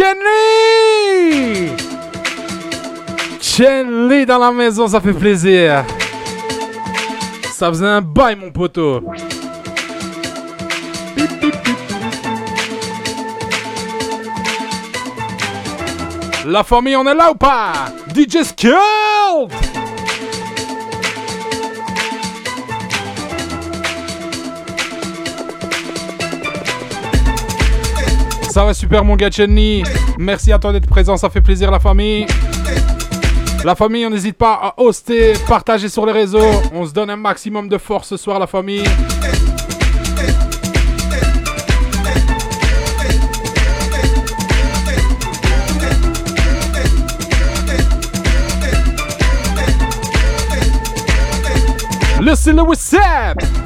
Chen Li Chen Li dans la maison, ça fait plaisir. Ça faisait un bail, mon poteau. La famille, on est là ou pas? DJ Skilled Ça va super mon gars Chenny. Merci à toi d'être présent, ça fait plaisir la famille. La famille, on n'hésite pas à hoster, partager sur les réseaux. On se donne un maximum de force ce soir la famille. Listen to what's up.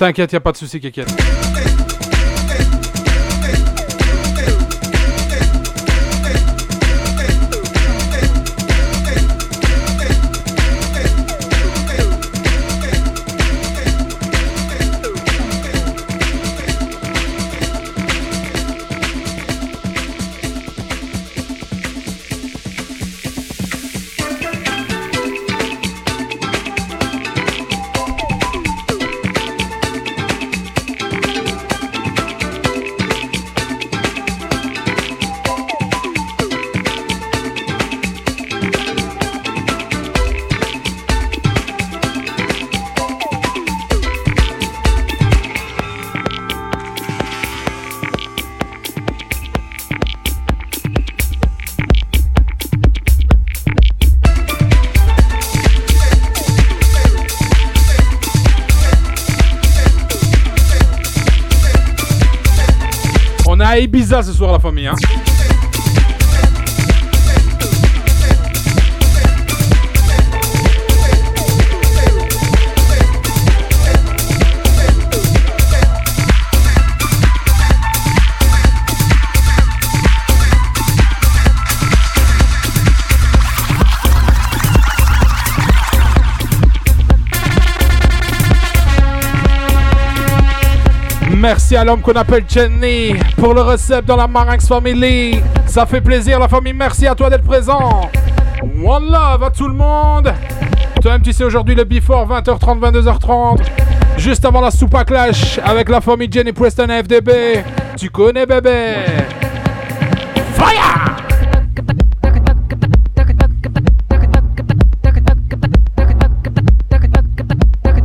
T'inquiète, y a pas de souci, Kékette. Ibiza ce soir la famille. Hein. L'homme qu'on appelle Jenny pour le recette dans la Marinx Family. Ça fait plaisir la famille, merci à toi d'être présent. One love à tout le monde. Toi-même tu sais aujourd'hui le before 20h30, 22h30. Juste avant la soupe à clash avec la famille Jenny Preston FDB. Tu connais bébé. Fire!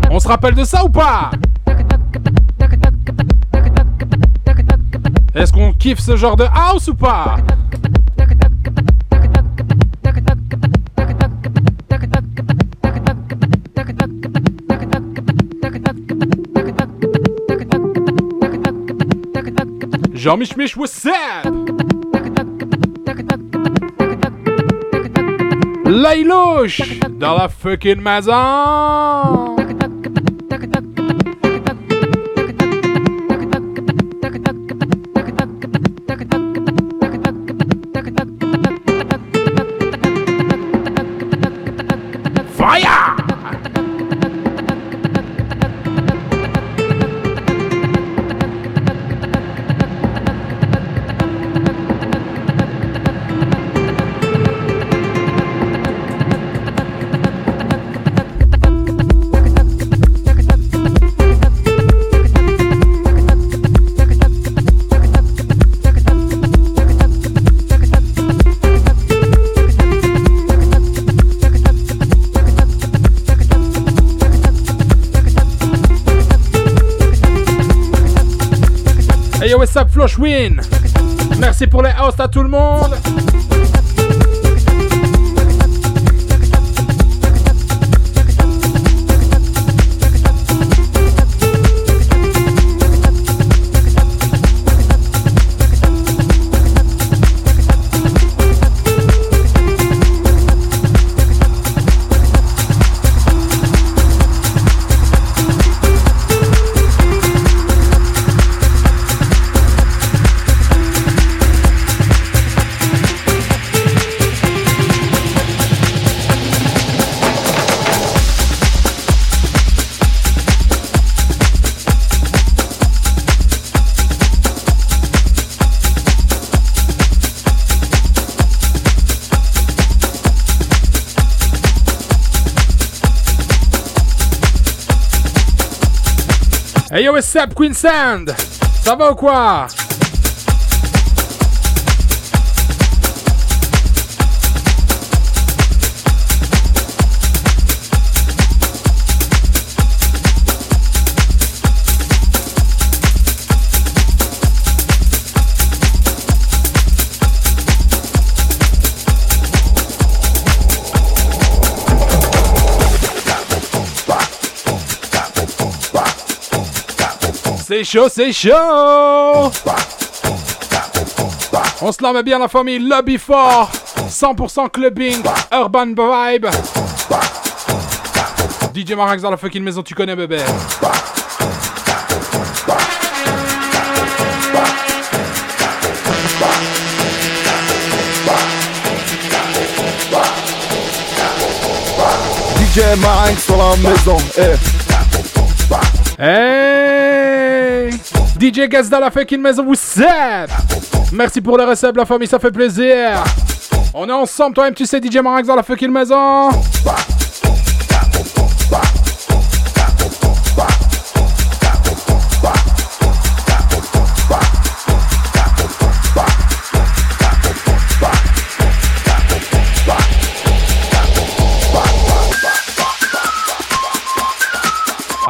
On se rappelle de ça ou pas? Est-ce qu'on kiffe ce genre de house ou pas? Jean Mich what's up dans la fucking maison Merci pour les hosts à tout le monde. Yo, what's up, Queen Sand. Ça va ou quoi C'est chaud, c'est chaud. On se la bien la famille Lobby Fort 100% clubbing, urban vibe. DJ Marax dans la fucking maison, tu connais bébé. DJ Marax sur la maison, eh. Hey DJ Gaz dans la fucking maison, vous savez. Merci pour le recep, la famille, ça fait plaisir. On est ensemble, toi-même, tu sais, DJ Marax dans la fucking maison.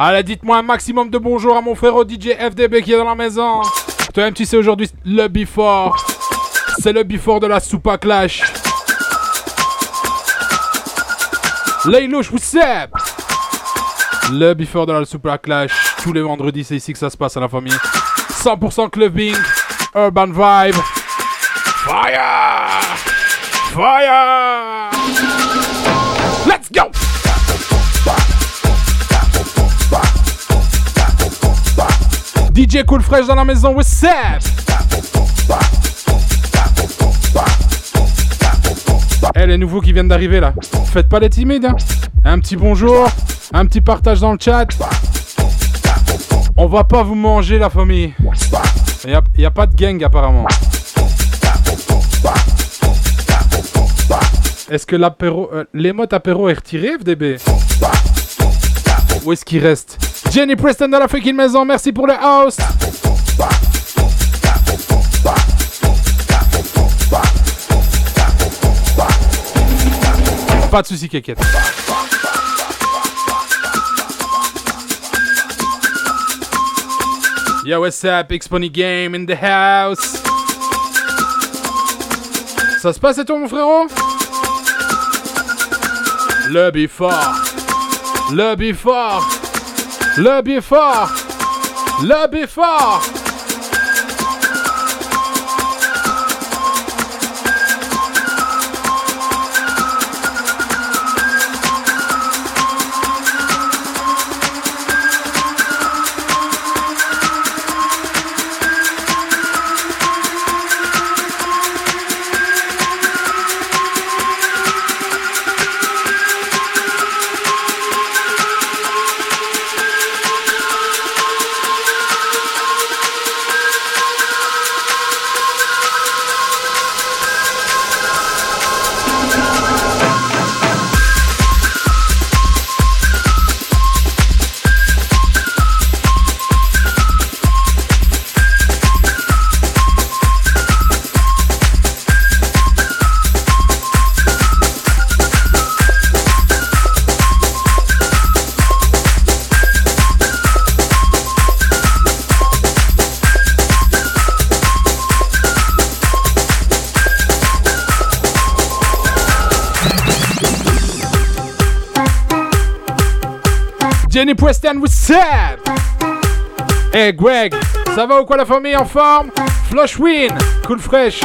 Allez, dites-moi un maximum de bonjour à mon frère DJ FDB qui est dans la maison. Toi-même, tu sais aujourd'hui le before. C'est le before de la Soupa Clash. Laylouche, vous savez Le before de la Soupa Clash. Tous les vendredis, c'est ici que ça se passe à la famille. 100% clubbing, urban vibe. Fire Fire Let's go DJ Cool Fresh dans la maison, what's up? Eh les nouveaux qui viennent d'arriver là, faites pas les timides. Hein. Un petit bonjour, un petit partage dans le chat. On va pas vous manger la famille. Il y, a pas de gang apparemment. Est-ce que l'apéro, euh, l'émote apéro est retiré FDB Où est-ce qu'il reste? Jenny Preston dans la fucking maison, merci pour le house. Pas de soucis, kékette. Yo, what's up, X-Pony Game in the house? Ça se passe et toi, mon frérot? Le fort. Le fort. Le fort. Le fort Jenny Preston, up? Hey Greg, ça va ou quoi la famille en forme? Flush Win, cool fresh.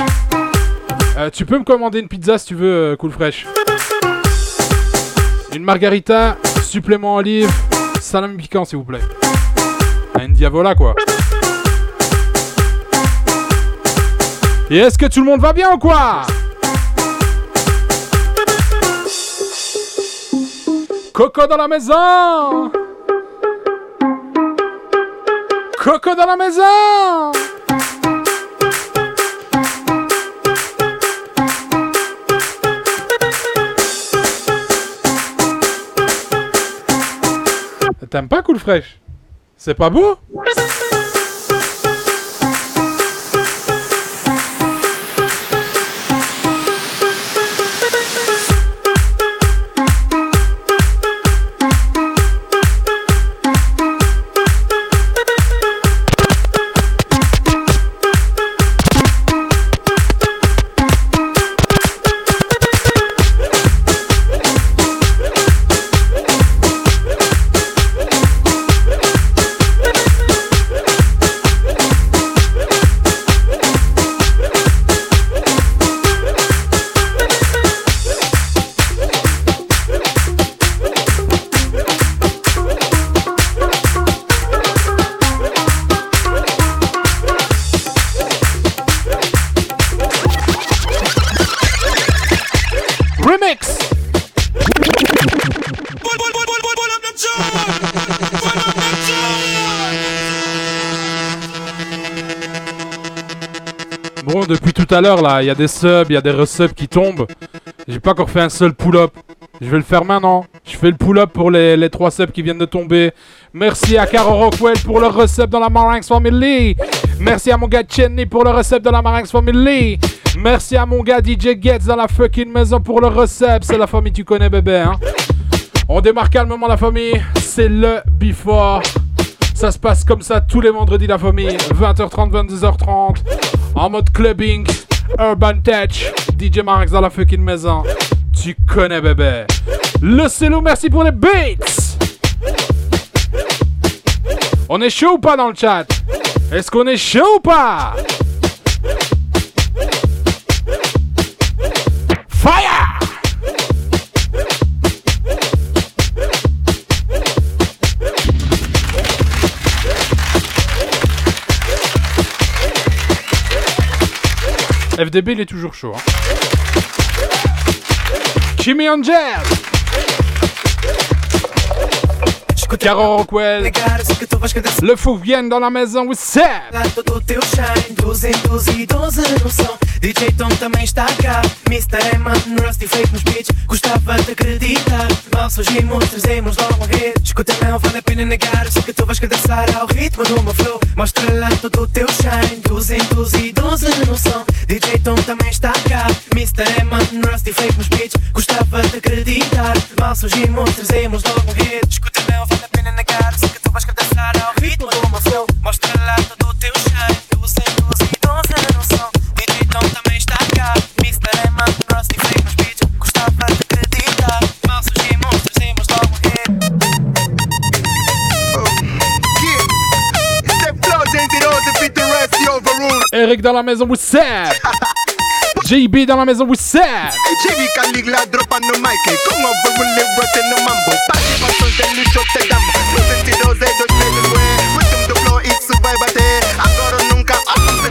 Euh, tu peux me commander une pizza si tu veux, euh, cool fresh. Une margarita, supplément olive, salami piquant s'il vous plaît. Une diavola quoi. Et est-ce que tout le monde va bien ou quoi? Coco dans la maison Coco dans la maison. T'aimes pas Cool Fresh? C'est pas beau? Là, il y a des subs, il y a des resubs qui tombent. J'ai pas encore fait un seul pull-up. Je vais le faire maintenant. Je fais le pull-up pour les, les trois subs qui viennent de tomber. Merci à Caro Rockwell pour le resub dans la Marinx Family. Merci à mon gars Chenny pour le resub dans la Marinx Family. Merci à mon gars DJ Getz dans la fucking maison pour le resub. C'est la famille, tu connais bébé. Hein? On démarre calmement la famille. C'est le before. Ça se passe comme ça tous les vendredis la famille. 20h30, 22h30 en mode clubbing, urban touch, DJ Marx dans la fucking maison. Tu connais bébé. Le Celo, merci pour les beats. On est chaud ou pas dans le chat? Est-ce qu'on est chaud ou pas? FDB, il est toujours chaud. Hein. Jimmy Angel Caro Rockwell. Le fou vient dans la maison, with Seb. DJ Tom também está cá Mr. Eman, Rusty Fake nos beats Gostava de acreditar Mal surgimos, trazemos logo um hit Escuta não vale a pena negar Sei que tu vais dançar ao ritmo do meu flow. Mostra lá todo o teu shine 212 no som DJ Tom também está cá Mr. Eman, Rusty Fake nos beats Gostava de acreditar Mal surgimos, trazemos logo um hit Escuta não vale Eric dans la maison, what's up? JB dans la maison, what's up? JB Caligula drop on the mic. Come over, we'll live right in the mambo. Party pasos del lucho te damos. Los sentidos de dos meses, güey. Rhythm the flow, it's survival. Agora nunca, vamos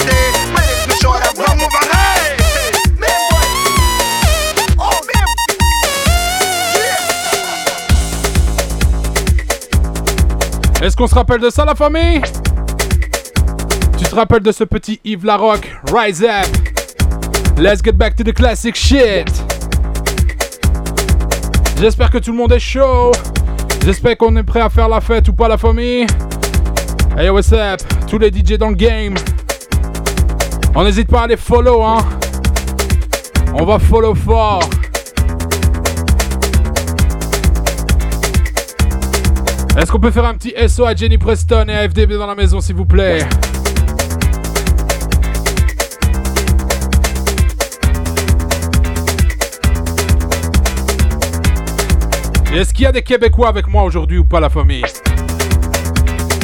Est-ce qu'on se rappelle de ça, la famille? Tu te rappelles de ce petit Yves Larocque Rise up. Let's get back to the classic shit. J'espère que tout le monde est chaud. J'espère qu'on est prêt à faire la fête ou pas, la famille. Hey, what's up? Tous les DJ dans le game. On n'hésite pas à les follow, hein. On va follow fort. Est-ce qu'on peut faire un petit SO à Jenny Preston et à FDB dans la maison, s'il vous plaît? Est-ce qu'il y a des Québécois avec moi aujourd'hui ou pas la famille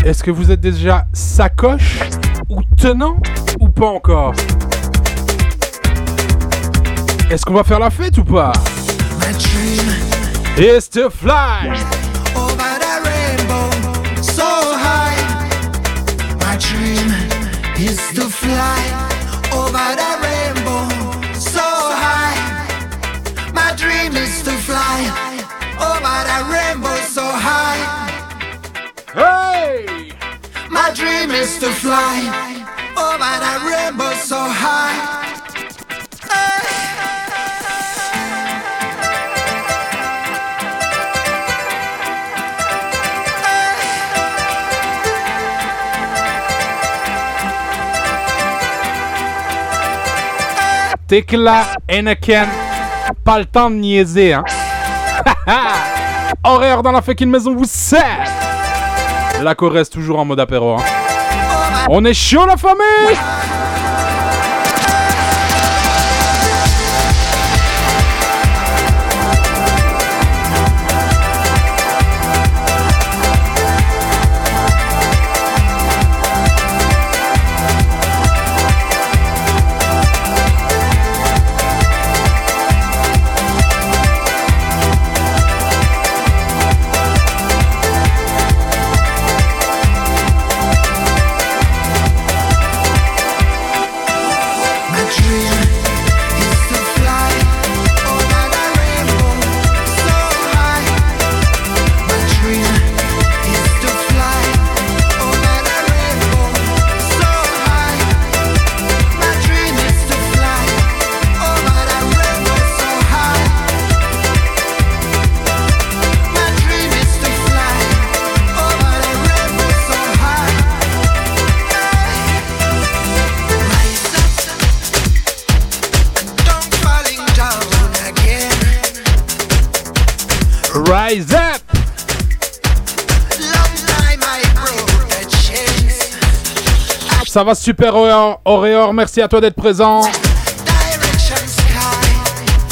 Est-ce que vous êtes déjà sacoche ou tenant ou pas encore Est-ce qu'on va faire la fête ou pas It's to fly. is to fly over the rainbow used to fly. Oh, pas le temps de niaiser, hein. Horaire dans la fucking maison, vous savez La Corrèze toujours en mode apéro, hein. On est chaud, la famille! Ça va super Auréor, merci à toi d'être présent.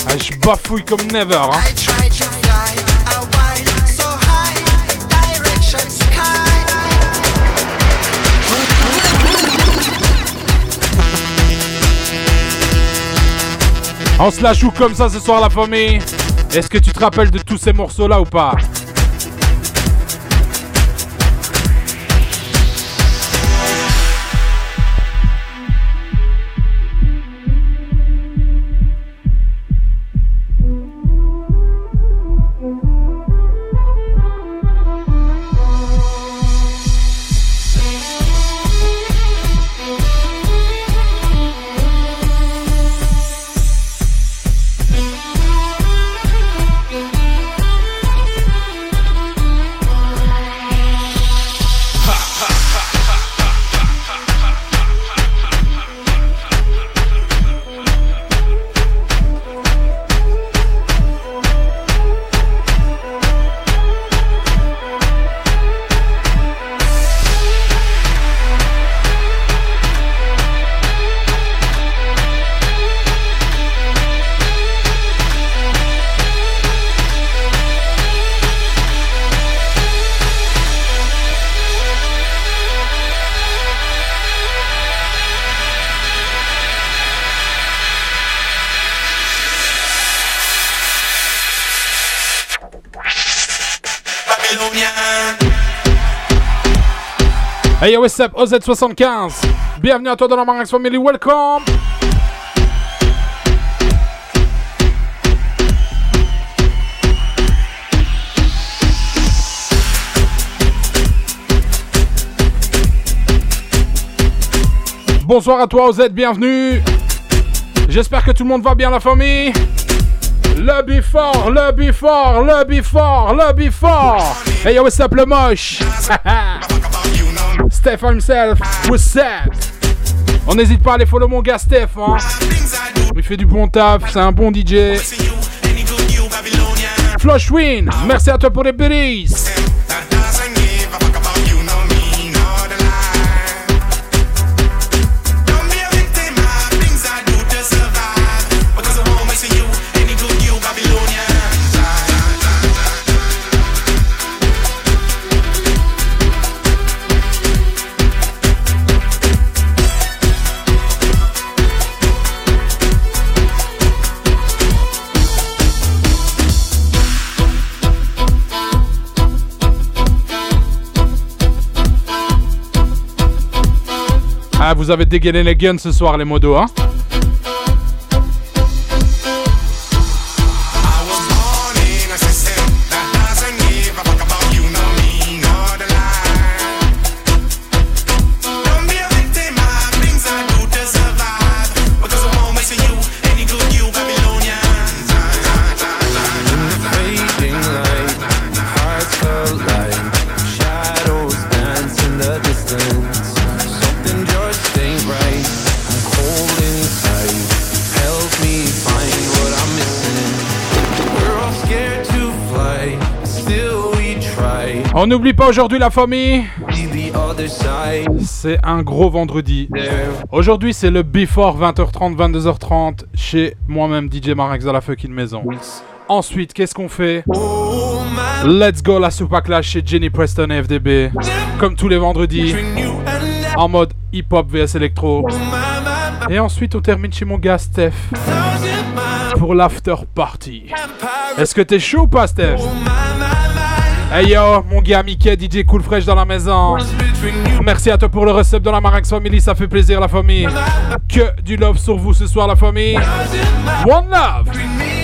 Ah, je bafouille comme never. Hein. On se la joue comme ça ce soir la famille. Est-ce que tu te rappelles de tous ces morceaux là ou pas? Hey yo, what's up, OZ75 Bienvenue à toi dans la Marinx Family, welcome. Bonsoir à toi OZ, bienvenue. J'espère que tout le monde va bien la famille. Lobby fort, lobby fort, lobby fort, lobby fort Hey yo, what's up le moche? Steph himself, what's up? On n'hésite pas à aller follow mon gars Steph, hein. Il fait du bon taf, c'est un bon DJ. Flushwin, merci à toi pour les berries. Ah, vous avez dégainé les guns ce soir, les modos, hein On n'oublie pas aujourd'hui la famille. C'est un gros vendredi. Aujourd'hui c'est le before 20h30, 22h30 chez moi-même DJ Marex à la fucking maison. Ensuite, qu'est-ce qu'on fait? Let's go la Super Clash chez Jenny Preston et FDB. Comme tous les vendredis. En mode hip-hop vs électro. Et ensuite, on termine chez mon gars Steph. Pour l'after party. Est-ce que t'es chaud ou pas, Steph? Hey yo, mon gars Mickey, DJ Cool Fresh dans la maison. Merci à toi pour le recep dans la Marax Family, ça fait plaisir la famille. Que du love sur vous ce soir la famille. One love.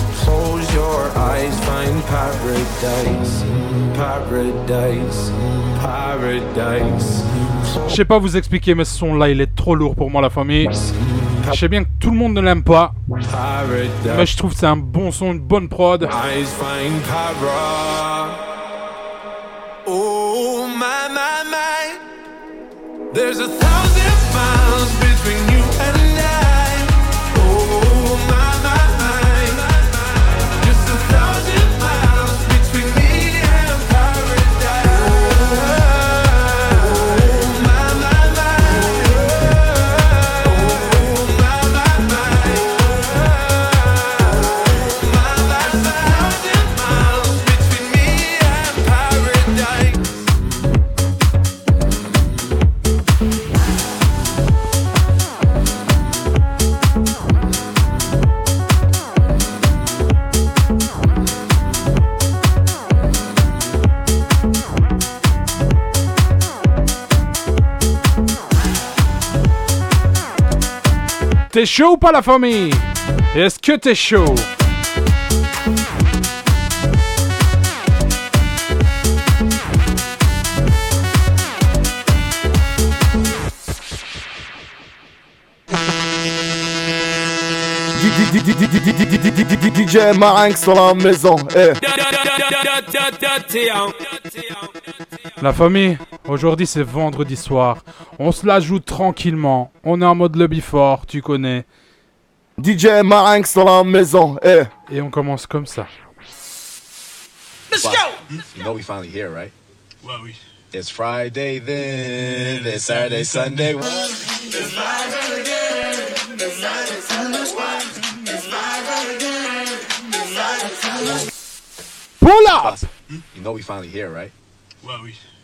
Close your eyes, find paradise. Paradise, paradise. Je sais pas vous expliquer, mais ce son là, il est trop lourd pour moi, la famille. Je sais bien que tout le monde ne l'aime pas, mais je trouve que c'est un bon son, une bonne prod. Oh my my my. There's a thousand miles T'es chaud ou pas, la famille Est-ce que t'es chaud DJ Marinx sur la maison. Eh. La famille, aujourd'hui c'est vendredi soir. On se la joue tranquillement. On est en mode lobby fort, tu connais. DJ Marinx sur la maison. Eh. Et on commence comme ça. Let's go. You know we finally here, right? Well, we. It's Friday then. It's Saturday, Sunday. Pull up You know we finally here, right? Well, we.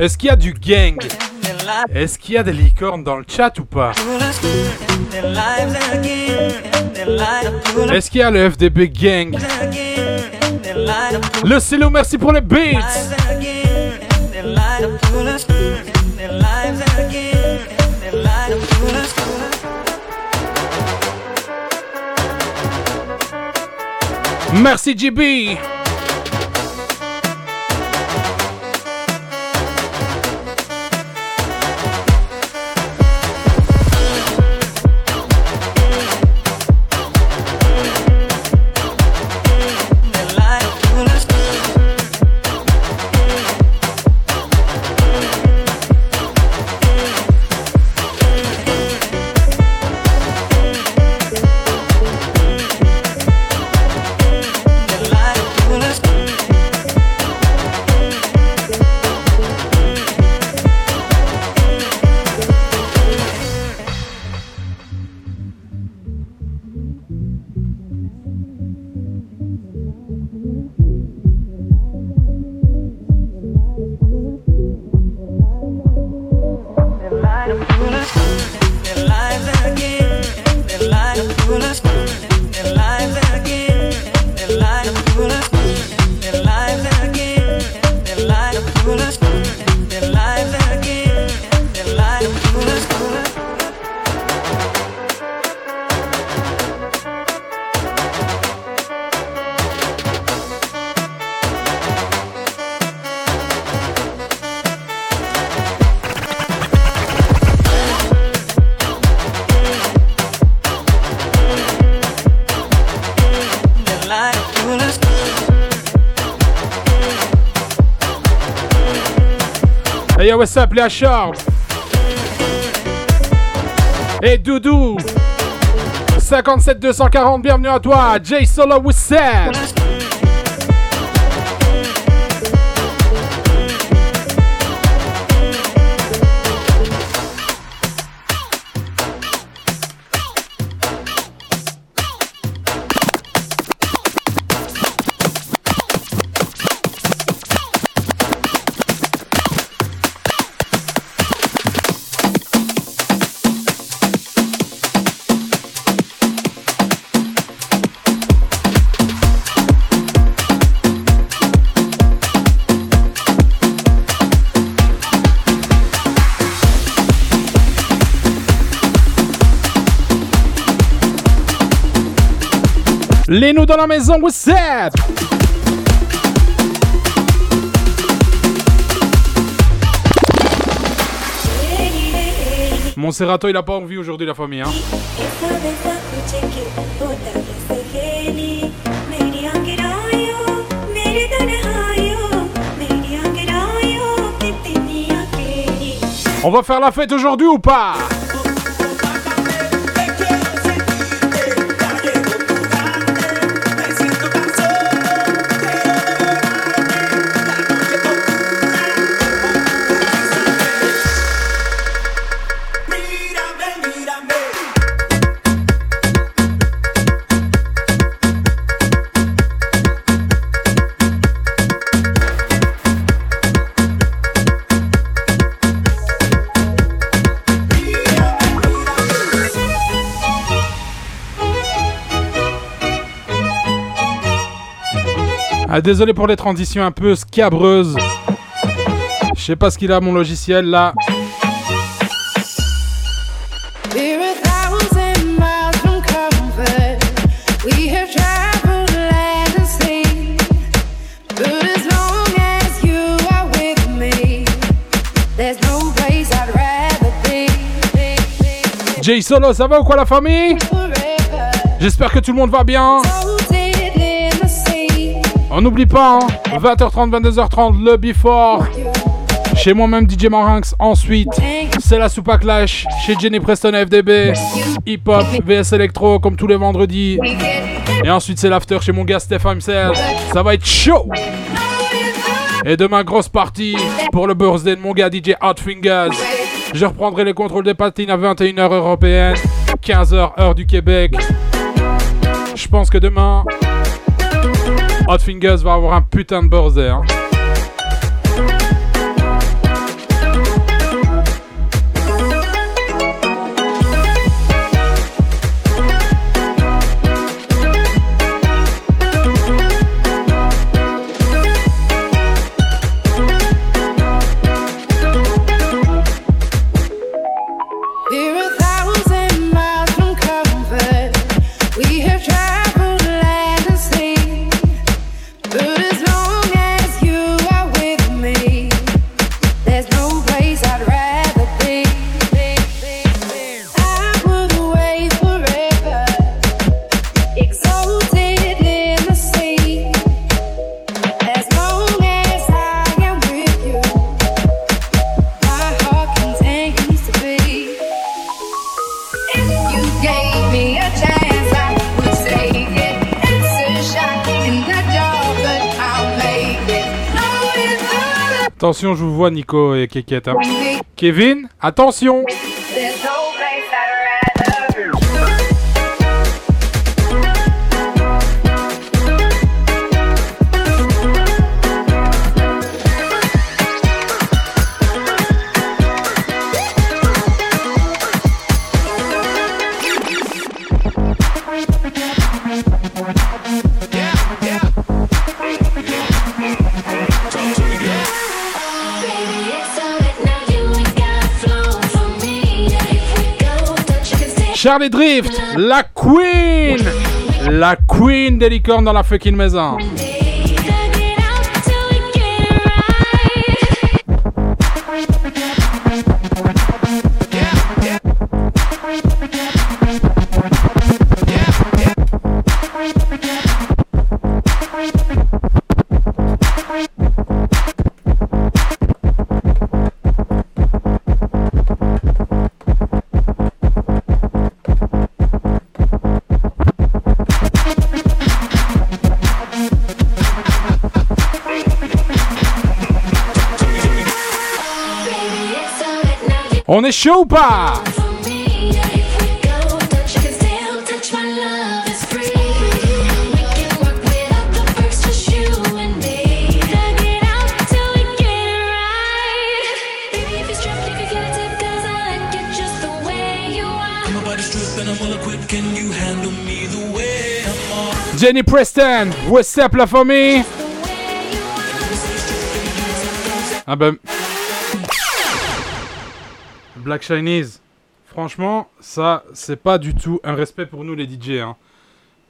Est-ce qu'il y a du gang? Est-ce qu'il y a des licornes dans le chat ou pas? Est-ce qu'il y a le FDB gang? Le Célo, merci pour les beats. Lives again, Léa Sharp Et Doudou 57 240, bienvenue à toi, Jay Solo, Les nous dans la maison, what's up? Monserrato, il a pas envie aujourd'hui, la famille. Hein. On va faire la fête aujourd'hui ou pas? Ah, désolé pour les transitions un peu scabreuses. Je sais pas ce qu'il a mon logiciel là. Jay Solo, ça va ou quoi la famille? J'espère que tout le monde va bien. On n'oublie pas, 20h30, hein. 22h30, le before. Chez moi-même, DJ Marinx. Ensuite, c'est la Soupa Clash chez Jenny Preston FDB. Hip Hop, VS Electro, comme tous les vendredis. Et ensuite, c'est l'after chez mon gars Steph himself. Ça va être chaud. Et demain, grosse partie pour le birthday de mon gars DJ Hot Fingers. Je reprendrai les contrôles des patines à 21h européenne, 15h heure du Québec. Je pense que demain, Hot Fingers va avoir un putain de birthday. Hein. Attention, je vous vois, Nico et Kekette. Hein. Kevin, attention Charlie Drift, la queen La queen des licornes dans la fucking maison. Pas Jenny Preston, what's up la famille? Ah ben... Black Chinese, franchement, ça, c'est pas du tout un respect pour nous les DJ. Hein.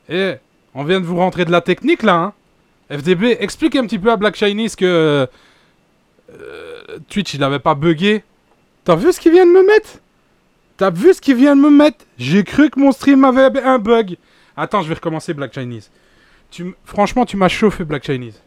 Et on vient de vous rentrer de la technique là. Hein. FDB, explique un petit peu à Black Chinese que euh, Twitch il avait pas bugué. T'as vu ce qu'il vient de me mettre? T'as vu ce qu'il vient de me mettre? J'ai cru que mon stream avait un bug. Attends, je vais recommencer Black Chinese. Franchement, tu m'as chauffé Black Chinese.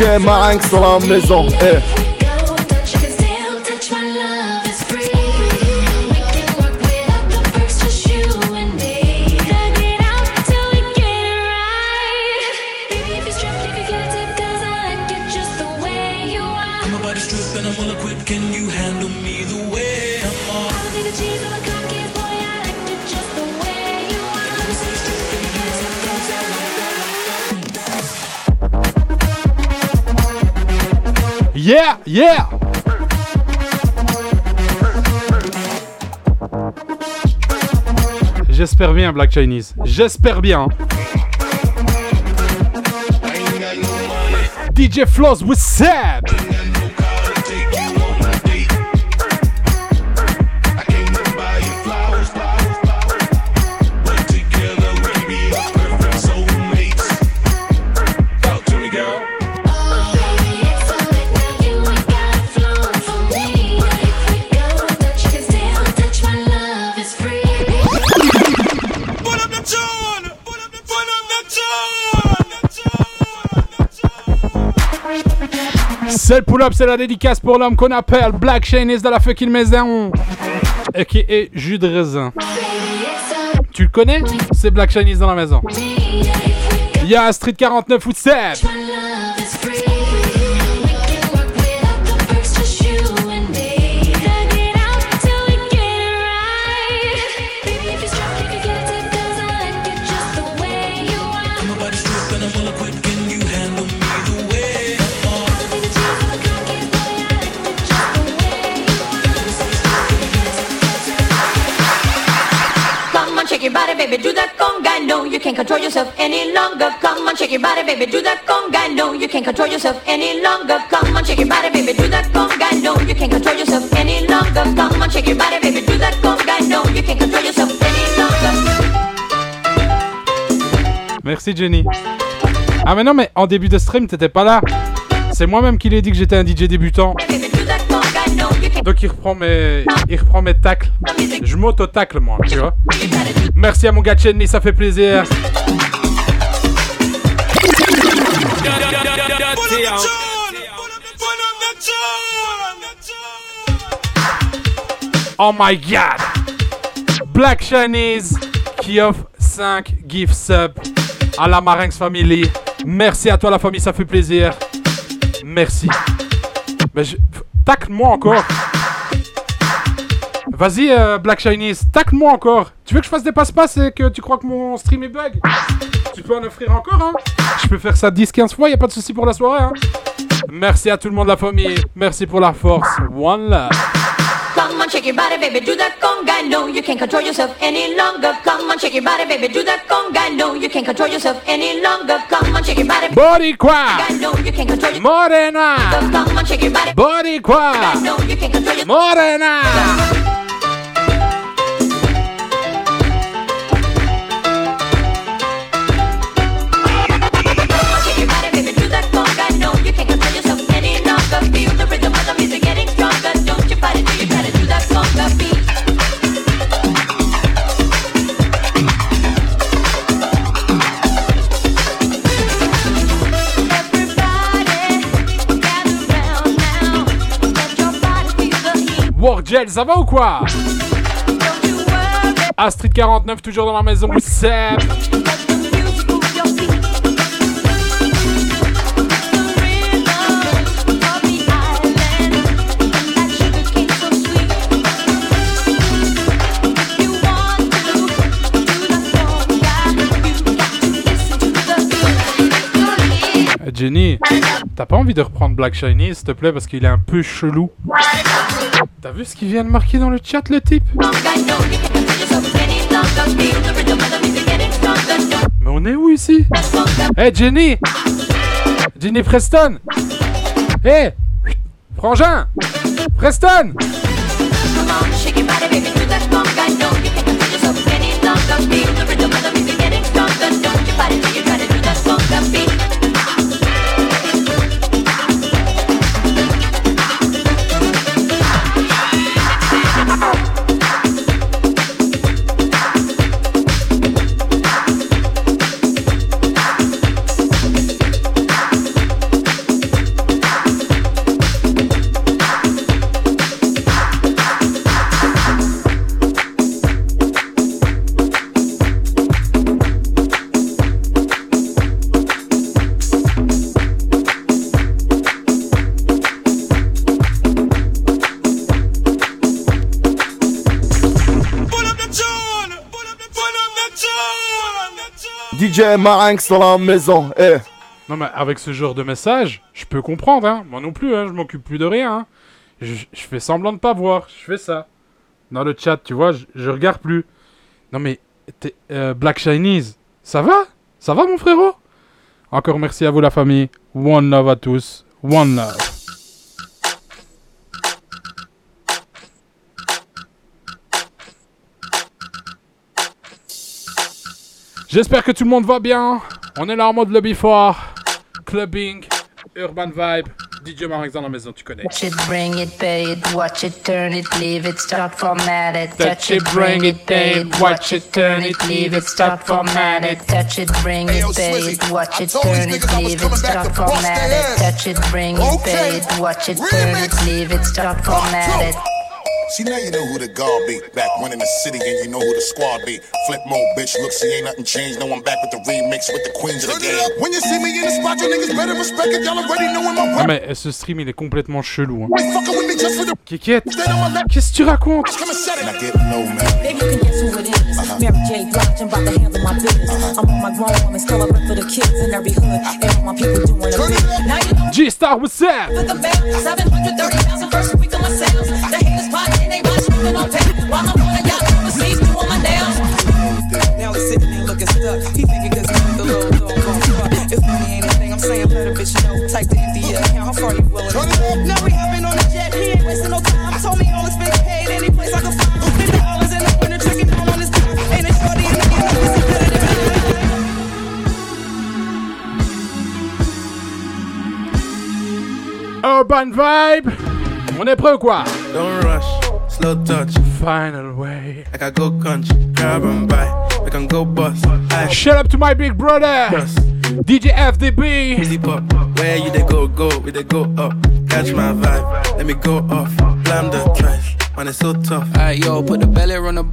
DJ Marinx dans la maison. Eh. Yeah, yeah. J'espère bien, Black Chinese. J'espère bien. DJ Floss with Seb. C'est le pull-up, c'est la dédicace pour l'homme qu'on appelle Black Chinese de la fucking maison. Et qui est jus de raisin. Tu le connais? C'est Black Chinese dans la maison. Il y a Street 49 ou Seb. Can't control yourself any longer. Come on, shake your body, baby, do that conga. No, you can't control yourself any longer. Come on, shake your body, baby, do that conga. No, you can't control yourself any longer. Come on, shake your body, baby, do that conga. No, you can't control yourself any longer. Merci Jenny. Ah mais non mais en début de stream t'étais pas là. C'est moi-même qui l'ai dit que j'étais un DJ débutant. Donc il reprend mes, il reprend mes tacles. Je m'auto-tacle moi, tu vois. Merci à mon gars Chenny, ça fait plaisir. Oh my god! Black Chinese qui offre 5 gift sub à la Marinx Family. Merci à toi la famille, ça fait plaisir. Merci. Mais je... Tacle-moi encore. Vas-y, euh, Black Chinese, tacle-moi encore. Tu veux que je fasse des passe-passe et que tu crois que mon stream est bug? Tu peux en offrir encore, hein? Je peux faire ça 10-15 fois, y a pas de souci pour la soirée, hein Merci à tout le monde, la famille. Merci pour la force. One love. Shake your body, baby, do that conga. No, you can't control yourself any longer. Come on, shake your body, baby, do that conga. No, you can't control yourself any longer. Come on, shake your body. Body qua. No, you can't control your Morena. Come on, shake your body. Body qua. No, you can't control your Morena. Gel, ça va ou quoi? Astrid 49, toujours dans la maison. Seb. Jenny, t'as pas envie de reprendre Black Shiny, s'il te plaît, parce qu'il est un peu chelou. T'as vu ce qu'il vient de marquer dans le chat, le type Mais on est où ici Eh Jenny Jenny Preston Eh Frangin Preston Marinx dans la maison, eh. Non mais avec ce genre de message, je peux comprendre, hein. Moi non plus, hein. Je m'occupe plus de rien, hein. Je, fais semblant de pas voir. Je fais ça. Dans le chat, tu vois, je, regarde plus. Non mais, euh, Black Chinese, ça va? Ça va mon frérot? Encore merci à vous la famille. One love à tous. One love. J'espère que tout le monde va bien. On est là en mode lobby foire, clubbing, urban vibe. DJ Marx dans la maison, tu connais. Touch it, bring it, pay it, watch it, turn it, leave it, start format it. Touch it, bring it, pay it, watch it, turn it, leave it, start format it. Touch it, bring it, pay it, watch it, turn it, leave it, start format it. Touch it, bring it, pay it, watch it, turn it, leave it, start format it. See now you know who the guard be. Back when in the city and you know who the squad be. Flip mode, bitch. Look, see ain't nothing changed. No, I'm back with the remix with the queens of the game. When you see me in the spot, you niggas better respect it. Y'all already knowin' my Non rep. mais euh, ce stream il est complètement chelou. Hein. Kékette, qu'est-ce que tu racontes? My my in my. Now you know G-Star, what's up? For the bell. 730,000 first week on my sales. The haters plotting, they me on. While I'm on a yacht overseas doing my nails. Now he's sitting there looking stuck. He thinking cause he's the little dog gon' If money ain't a thing, I'm saying let a bitch know. Type the India account, how far you willing to go? Now we hopping on the jet, he ain't wasting no time. Told me all expense paid, any place I can find. Fifty dollars in the winter, tricking all on his time. Ain't it shorty in the end, it's competitive. Urban vibe On est prêt ou quoi Don't rush, slow touch. Final way. I can go country, grab and buy. We can go bust. I Shut up to my big brother trust. DJ FDB Easy pop, where you they go, go, we they go up. Catch my vibe, let me go off. Blam the trash, man, it's so tough. Alright, yo, put the belly on the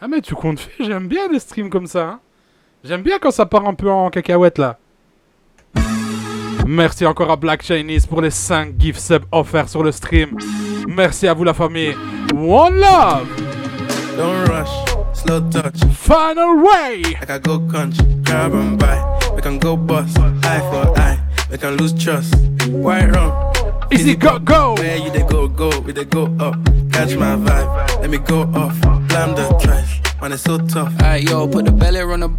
Ah mais tu comptes fait, j'aime bien les streams comme ça. hein. J'aime bien quand ça part un peu en cacahuète là. Merci encore à Black Chinese pour les 5 gift subs offerts sur le stream. Merci à vous la famille. One love. Don't rush, slow touch. Final way. I can go country, grab and buy. We can go bust, eye for eye. We can lose trust. White rum, Easy go go. Where you they go, go, we they go up. Catch my vibe, let me go off. Blam the trash, man, it's so tough. Alright, yo, put the belly on the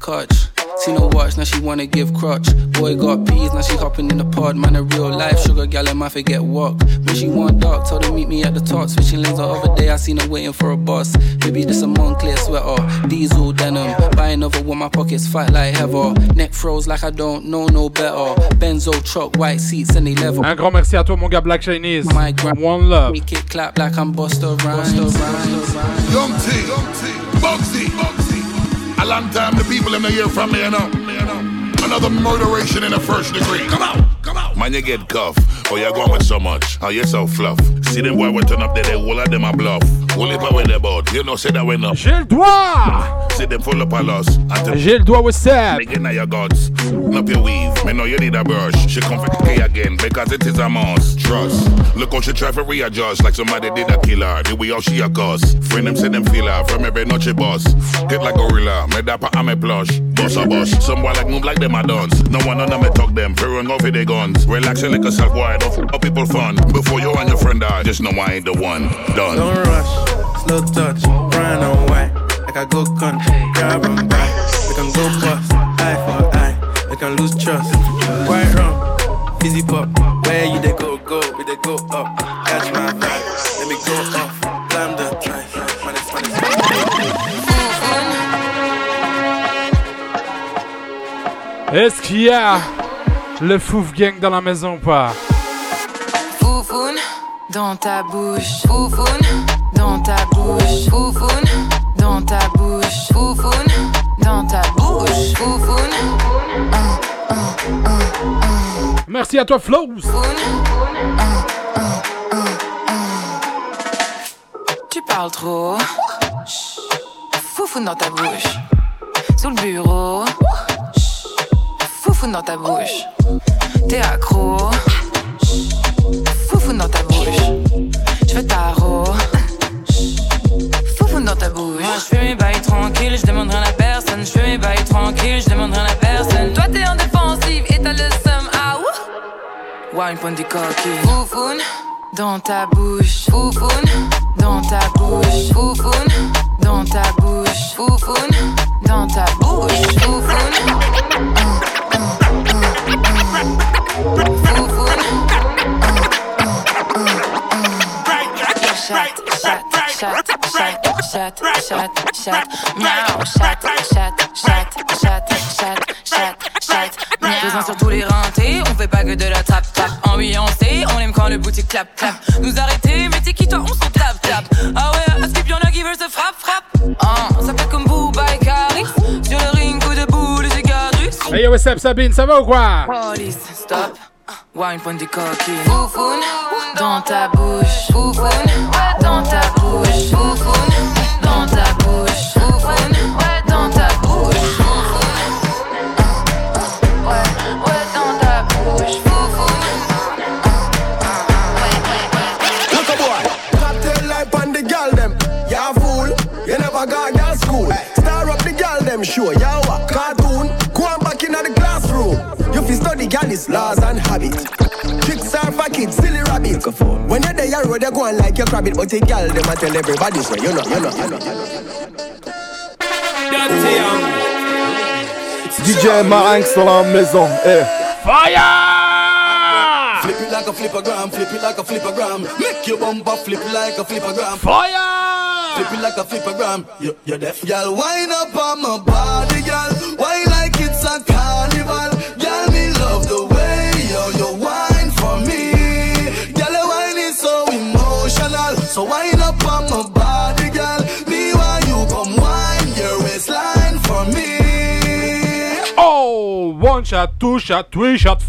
couch. Seen her watch, now she wanna give crutch. Boy got peas, now she hopping in the pod. Man, a real life sugar gal, and my forget walk. When she want dark, told her meet me at the top. Switching lanes the other day, I seen her waiting for a bus. Maybe this a Moncler sweater, diesel denim. Buy another one, my pockets fight like heather. Neck froze like I don't know no better. Benzo truck, white seats, any level. Un grand merci à toi, mon gars Black Chinese. My One love. Make it clap like I'm Buster Rhymes. Young T, Bugsy, A long time the people in the hear from me, you know. Another murderation in the first degree. Come out, come out. Man, you get cuffed. Oh, you're going with so much. Oh, you're so fluff. See them boy, we turn up there, they all of them a bluff. All if I with the boat, you know, say that we're not. J'ai le doigt! See them full up a loss. J'ai le doigt, what's up? Nigga, now your gods. Up your weave. Me know you need a brush. She come for K again because it is a must. Trust. Look how she try for readjust like somebody did a killer. The way how she a cuss. Friend them say them feel her from every noche boss. Get like gorilla. Me dapper I'm a plush. Boss a boss. Some boy like move like them a dance. No one on them me talk them. Fearing off with their guns. Relax your liquor self wide off. Up people fun. Before you and your friend die. Just know I ain't the one. Done. Don't rush, slow touch, brown and white. Like I go country, grab and back. We can go bust, eye for eye. We can lose trust. Quite wrong, fizzy pop. Where you they go, go, we they go up. Catch my vibe, let me go off. Climb the track, man, it's funny. Est-ce qu'il y a le Fouf Gang dans la maison ou pas? Foufoune dans ta bouche, foufoune dans ta bouche, foufoune dans ta bouche, foufoune dans ta bouche, foufoune. Un, un, un, un. Merci à toi, Flows. Tu parles trop. Foufoune dans ta bouche. Sous le bureau. Foufoune dans ta bouche. T'es accro. Dans ta bouche. Je veux ta. Foufoune dans ta bouche. Moi je fais mes bails tranquilles, je demande rien à personne. Je fais mes bails tranquilles, je demande rien à personne. Toi t'es en défensive et t'as le seum. Ah ouh. Wine point du coquille. Foufoune dans ta bouche. Foufoune dans ta bouche. Foufoune dans ta bouche. Foufoune dans ta bouche. Foufoune. Un, un, un, un. Foufoune. Chat, chat, chat, chat, chat, chat, chat, miaou, chat, chat, chat, chat, chat, chat, chat, miaou. Sur tous les rintés, on fait pas que de la tap tap. Ambiancé, on aime quand le boutique clap clap. Nous arrêter, mais t'es qui toi, on s'en tape tape. Ah ouais, à skip y'en a qui veulent se frappe frappe. Ah, ça fait comme Booba et Caris. Sur le ring, coup de boule et cigarus. Hey yo, what's up, Sabine, ça va ou quoi? Police, stop. Wine point du coquille. Foufoune dans ta bouche. Foufoune dans ta bouche. Foufoune dans ta silly rabbit. When you're there, you road, you go on like your rabbit, but the gal them a tell everybody so you know, you know, you know. DJ Marinx dans la maison. Eh. Fire! Flip it like a flippergram, flip it like a flippergram. Make your bumper flip like a flippergram. Fire! Flip it like a flippergram. You, you're deaf. Y'all wind up on my body, One shot, two shot, three shot,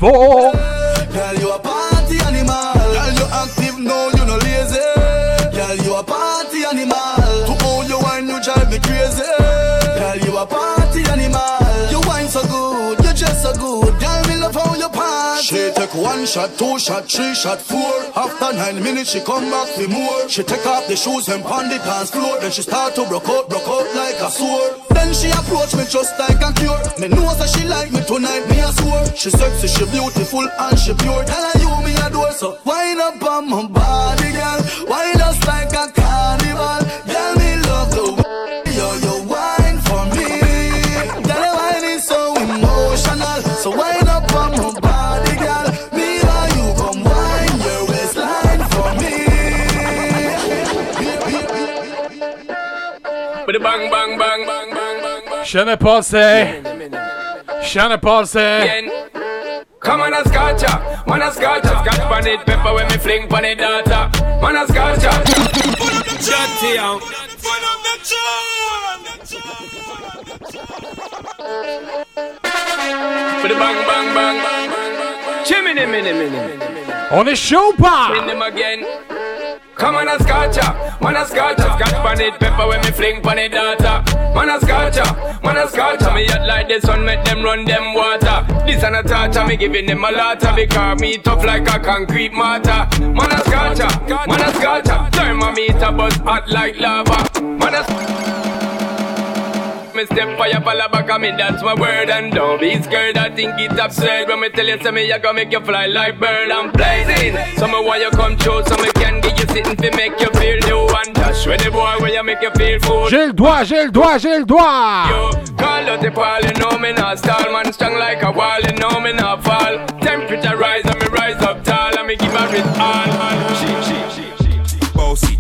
one shot, two shot, three shot, four. After nine minutes, she come back for more. She take off the shoes and pound the dance floor. Then she start to broke out, broke out like a sword. Then she approach me just like a cure. Me know that she like me tonight, me a swore. She sexy, she beautiful and she pure. Tell her you me adore, so wind up on my body, girl. Wind us like a Je ne pensais. Je ne pensais. Come on a scotcha, man a scotcha Scotch pan it, pepper when me fling pan it data Man a scotcha Dirty out For the bang bang bang Chimney minnie minnie On est chaud ou pas In them again Come on a scotcha, man a scotcha Scotch pan it, pepper when me fling pan it data Man a scotcha, man a scotcha Me yacht like the sun, make them run them water. This and a torture, me giving them a lotta Because me tough like a concrete mortar. Man a scotcha, man a scotcha Thermometer bust hot like lava. Man a me step fire for the back of me, that's my word. And don't be scared, I think it's absurd. When me tell you, say me, I gonna make you fly like bird. I'm blazing. So me want you come true, so me can get you sitting to make you feel new. And dash with the boy where you make you feel full. J'ai le doigt, j'ai le doigt, j'ai le doigt. Yo, call out the ball, you know me not stall. Man strong like a wall, you know me not fall. Temperature rise, and me rise up tall. And me give her it all. She, she, she, she, she. Bossy,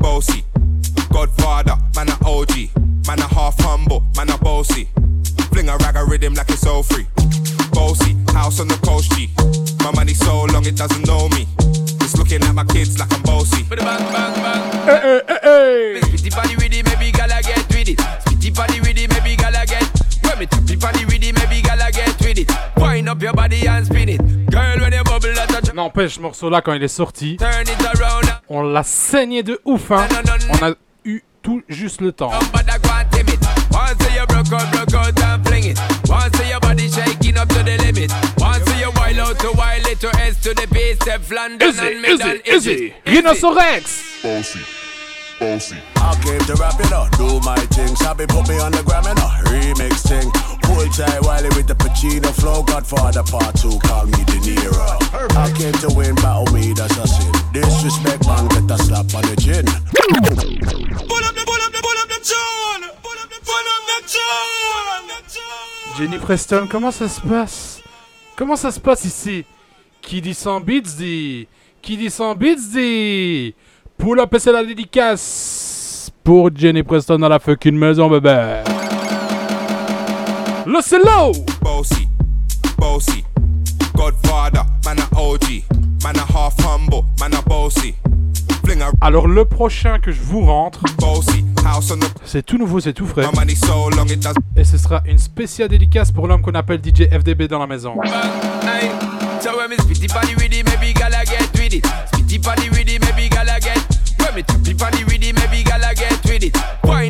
bossy, Godfather, man a OG. Man a half humble, man a bossy. Fling a rag a rhythm like it's all free. Bossy, house on the coast G. My money so long it doesn't know me. It's looking at my kids like I'm bossy. Bang, bang, bang. Hey, hey, hey, hey. Spitty body with it, maybe gala get with it. Spitty body with it, maybe gala get. When me tappy body with it, maybe gala get with it. Wind up your body and spin it. Girl, when you bubble, that touch. N'empêche, ce morceau-là, quand il est sorti, Turn it around. on l'a saigné de ouf. Hein. On a tout juste le temps. Easy, easy, easy. Rhinocerex. Bossy. I came to rap it up, do my thing. Sabi put me on the gram and a remix thing. Pull tight Wiley with the Pacino flow. Godfather part two, call me De Niro. I came to win, battle me, that's a sin. Disrespect, man, get a slap on the chin. Pull up the, pull up the, pull up the tune. Pull up the, pull up the tune. Jenny Preston, comment ça se passe? Comment ça se passe ici? Qui dit 100 bits dit... Qui dit 100 bits dit... Up et c'est la dédicace pour Jenny Preston dans la fucking maison, bébé. Le slow Bossy, bossy, Godfather, man a OG, man a half humble, man a bossy. Fling a Alors le prochain que je vous rentre, c'est tout nouveau, c'est tout frais. Et ce sera une spéciale dédicace pour l'homme qu'on appelle DJ FDB dans la maison.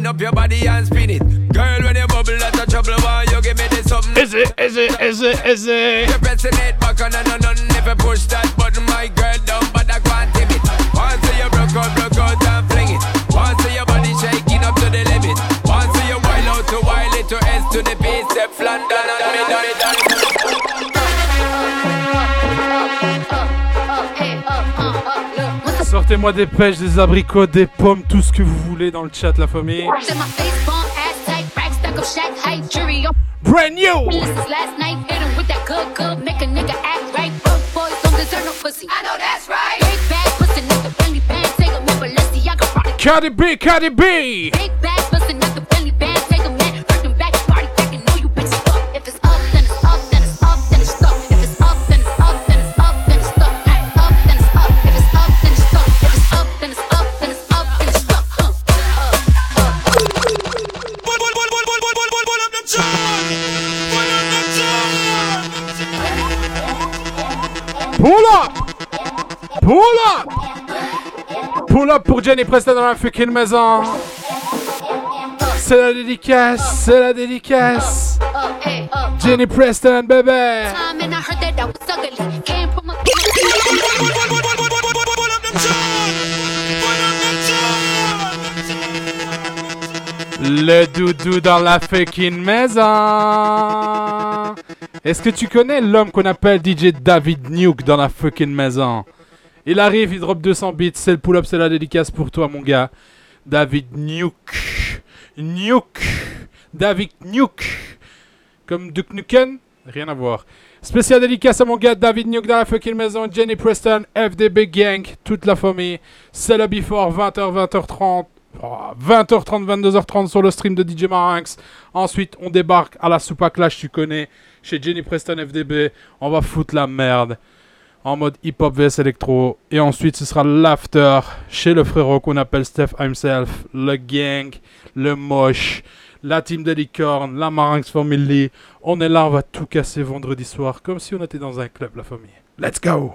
Wind up your body and spin it. Girl, when you bubble, that's a trouble. Why you give me this something? Is it, is it, is it, is it? You're pressing it back on and on if you push that button, my girl down, but I can't tame it. Once you broke out, broke out and fling it. Once your body shaking up to the limit. Once you wild out to wild it to S to the base, step London and me done it Sortez-moi des pêches, des abricots, des pommes, tout ce que vous voulez dans le chat, la famille. Said my face bomb, ass tight, Pull up! Pull up! Pull up pour Jenny Preston dans la fucking maison. C'est la dédicace, c'est la dédicace. Jenny Preston, bébé. Le doudou dans la fucking maison. Est-ce que tu connais l'homme qu'on appelle DJ David Nuke dans la fucking maison? Il arrive, il drop 200 bits, c'est le pull-up, c'est la dédicace pour toi, mon gars. David Nuke. Nuke. David Nuke. Comme Duke Nukem? Rien à voir. Spécial dédicace à mon gars David Nuke dans la fucking maison, Jenny Preston, FDB Gang, toute la famille. C'est le before 20h, 20h30. Oh, 20h30, 22h30 sur le stream de DJ Marinx. Ensuite, on débarque à la Soupa Clash, tu connais, chez Jenny Preston FDB. On va foutre la merde en mode hip-hop vs électro. Et ensuite, ce sera l'after chez le frérot qu'on appelle Steph himself, le gang, le moche, la team de licorne, la Marinx Family. On est là, on va tout casser vendredi soir, comme si on était dans un club, la famille. Let's go!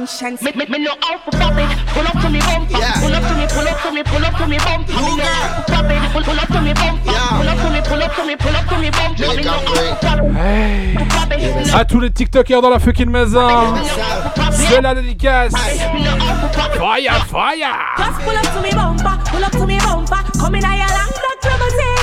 conscience. Me, me, me to pop it. Pull up to me bumper. Pull up to me, pull up to me, pull up to me bumper. Me to pop it. Pull, pull up to me bumper. Pull up to me, pull up to me, pull up to me bumper. Me. Hey. Pop it. À tous les TikTokers dans la fucking maison, c'est la dédicace. Fire, fire! Just pull up to me bumper, pull up to me bumper. Come in your long black limousine and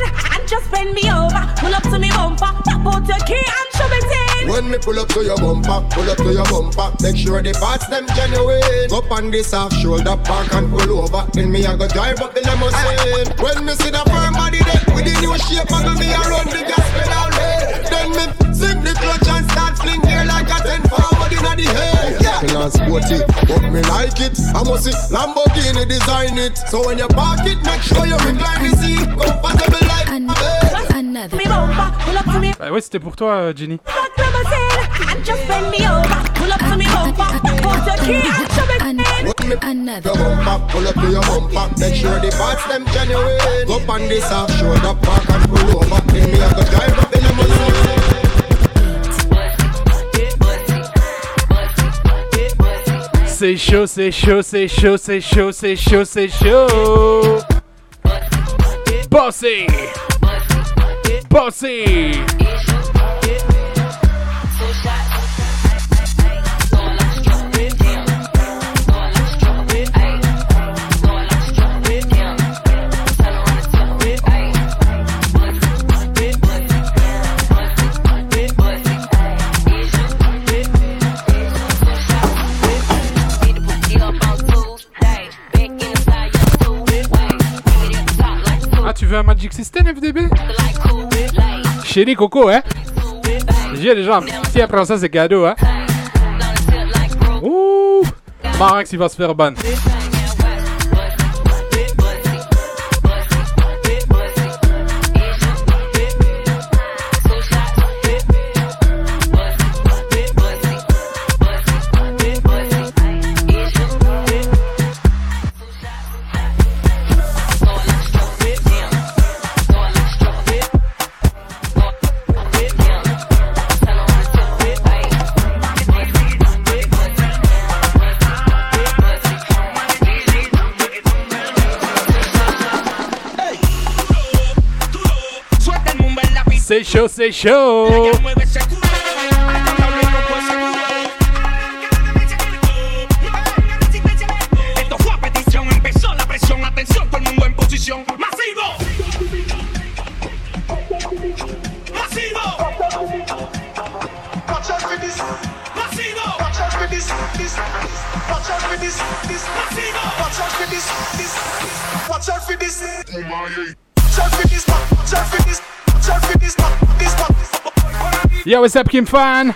just bend me over. Pull up to me bumper, pop out your key and shove it in. When me pull up to your bumper, pull up to your bumper, make sure the parts them genuine. Up on this half shoulder, park and pull over. Then me I go drive up the limousine. When me see the firm body there, with the new shape, I go me I run the gas pedal. Then me ten forward inna the head. Yeah. Me not sporty, but me like it. I must see Lamborghini design it. So when you park it, make sure you recline the seat, comfortable like a bed. Me bumper, pull up to me Bah ouais, c'était pour toi, euh, Jenny. black limousine and just bend me over. Pull up to me bumper, pop out your key and shove it in. Your bumper, pull up to your bumper, make sure the parts them genuine. Up on this half shoulder, park and pull over. Then me I go drive up the limousine. C'est chaud, c'est chaud, c'est chaud, c'est chaud, c'est chaud, c'est chaud. Bossy! Bossy! Tu veux un Magic System FDB? Chérie Coco, hein? J'ai les gens. Tiens, prends ça, c'est cadeau, hein? Ouh! Marinx, il va se faire ban. C'est chaud, c'est Yo, what's up, Kim Fan?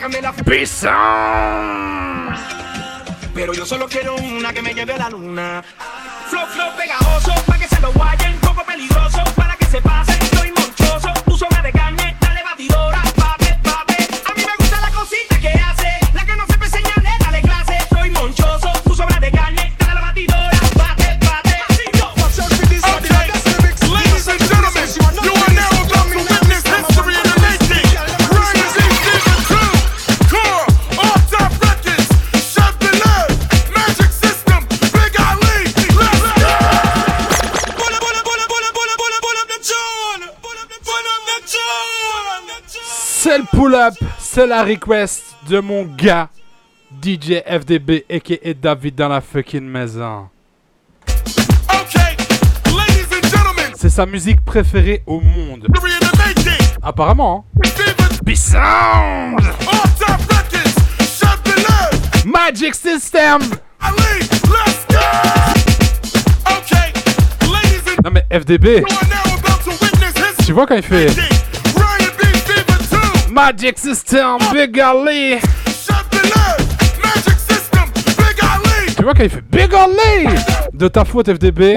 Me gusta la candela. Pero yo solo quiero una que me lleve a la luna. Flow, flow pegajoso, c'est la request de mon gars, DJ FDB, a.k.a. David dans la fucking maison. Ladies and gentlemen, C'est sa musique préférée au monde. Apparemment, hein. Magic System! Non mais FDB, tu vois quand il fait Magic System, Big Ali! Tu vois quand il fait Big Ali! De ta faute FDB,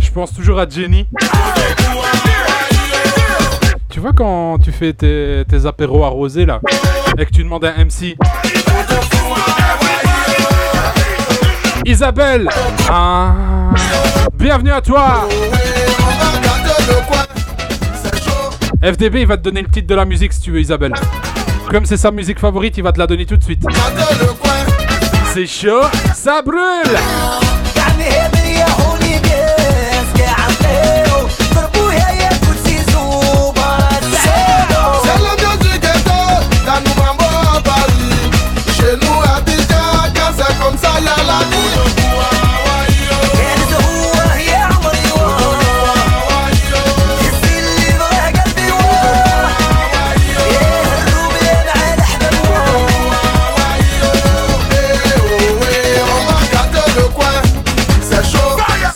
je pense toujours à Jenny. Tu vois quand tu fais tes, apéros arrosés là et que tu demandes à un MC Isabelle ah, Bienvenue à toi FDB il va te donner le titre de la musique si tu veux Isabelle. Comme c'est sa musique favorite, il va te la donner tout de suite. C'est chaud, ça brûle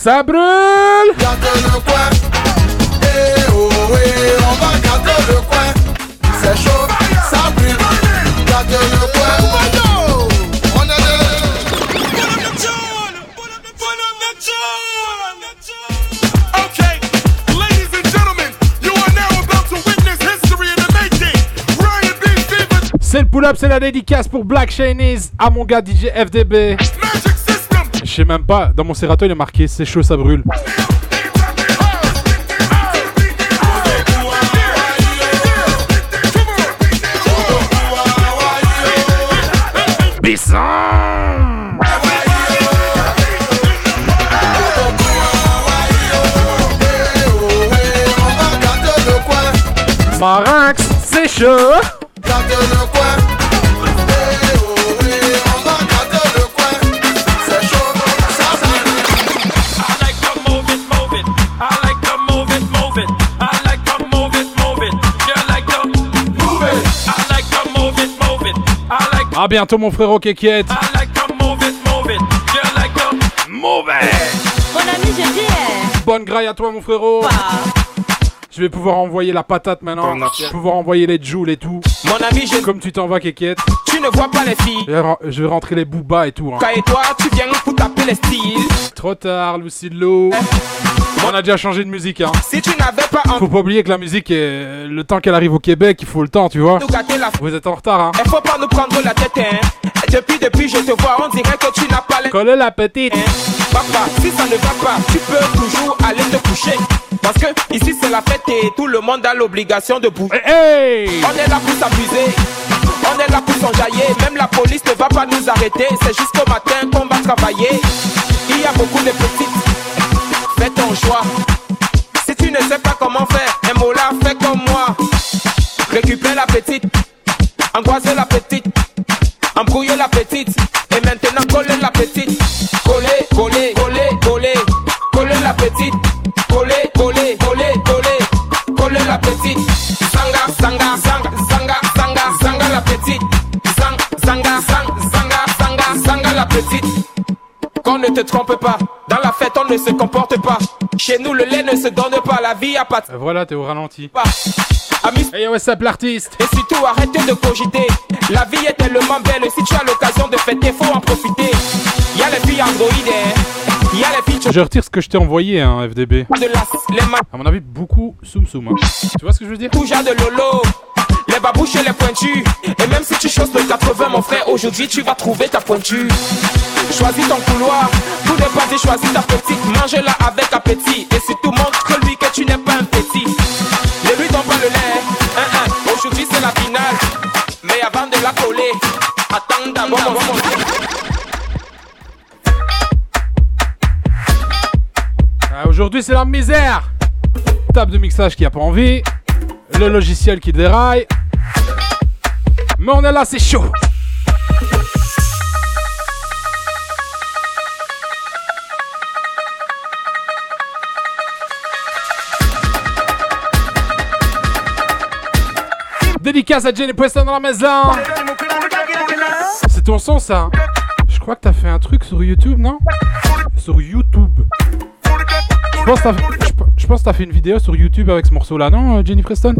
Ça brûle Garder le coin. Eh oh, eh, on va garder le coin, c'est chaud. Ça brûle. Garder le coin. On est Okay, ladies and gentlemen, you are now about to witness history in the making. Ryan B. Stevens, C'est le pull-up, c'est la dédicace pour Black Chinese à mon gars DJ FDB. Sais même pas, dans mon serrato il est marqué c'est chaud, ça brûle. Bisson Marinx, c'est chaud À bientôt mon frérot Kékiette it. Mon ami, je dis, Bonne graille à toi mon frérot Je vais pouvoir envoyer la patate maintenant. Je vais pouvoir envoyer les joules et tout. Mon ami, je... Comme tu t'en vas, Kékiette. Tu ne vois pas les filles. Je vais rentrer les boobas et tout. hein. Et toi, tu viens pour taper les styles. Trop tard, Lucillo. On a déjà changé de musique. Hein. Si tu n'avais pas envie Faut pas oublier que la musique, est... le temps qu'elle arrive au Québec, il faut le temps, tu vois. la Vous êtes en retard, hein. Faut pas nous prendre la tête, hein. Depuis, depuis, je te vois, on dirait que tu n'as pas les. Coller la petite. Papa, si ça ne va pas, tu peux toujours aller te coucher. Parce que ici c'est la fête et tout le monde a l'obligation de bouger. Eh, Hey On est là pour s'amuser, on est là pour s'enjailler. Même la police ne va pas nous arrêter. C'est jusqu'au matin qu'on va travailler. Il y a beaucoup de petites, fais ton choix. Si tu ne sais pas comment faire, un mot là, fais comme moi. Récupère la petite, angoisser la petite, embrouiller la petite. Et maintenant coller la petite. Qu'on ne te trompe pas, dans la fête on ne se comporte pas. Chez nous, le lait ne se donne pas, la vie a pas de Euh, Voilà, t'es au ralenti. pas. Amis, Hey, what's up l'artiste? et surtout arrête de cogiter. La vie est tellement belle, si tu as l'occasion de fêter, faut en profiter. Y a les filles androïdes, hein. y a les filles Je retire ce que je t'ai envoyé, hein, FDB. de la les mains. À mon avis, beaucoup soum soum. hein. Tu vois ce que je veux dire? Genre de lolo. Les babouches et les pointus. Et même si tu choses le 80, mon frère, aujourd'hui tu vas trouver ta pointure. Choisis ton couloir. Tout n'est pas choisis ta petite. Mange-la avec appétit. Et surtout montre-lui que tu n'es pas un petit. Ne lui donne le lait. Aujourd'hui c'est la finale. Mais avant de la coller, attends d'abord mon Ah, Aujourd'hui, c'est la misère. Table de mixage qui a pas envie. Le logiciel qui déraille. Mais on est là, c'est chaud. Dédicace à Jenny Preston dans la maison. C'est ton son, ça. Je crois que t'as fait un truc sur YouTube, non? Sur YouTube. Je pense que t'as fait une vidéo sur YouTube avec ce morceau-là, non, Jenny Preston?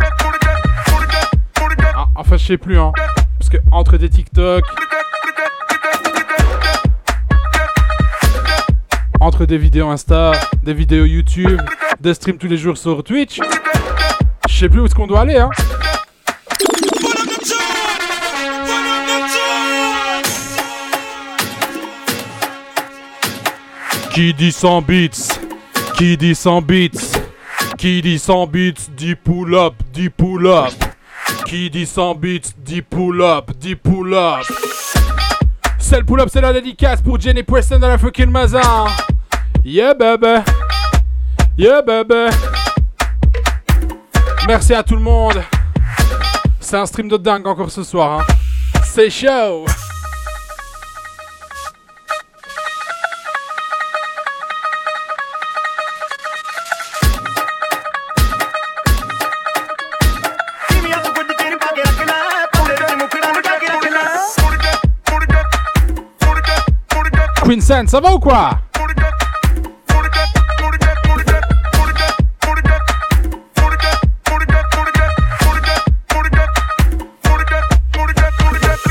Enfin, je sais plus, hein. Parce que entre des TikTok, entre des vidéos Insta, des vidéos YouTube, des streams tous les jours sur Twitch, je sais plus où est-ce qu'on doit aller, hein. Qui dit 100 beats Qui dit 100 beats Qui dit 100 beats dit pull up, dit pull up. Qui dit 100 beats dit pull up, dit pull up. C'est le pull up, c'est la dédicace pour Jenny Preston dans la fucking maison. Yeah baby. Yeah baby. Merci à tout le monde. C'est un stream de dingue encore ce soir. Hein. C'est chaud.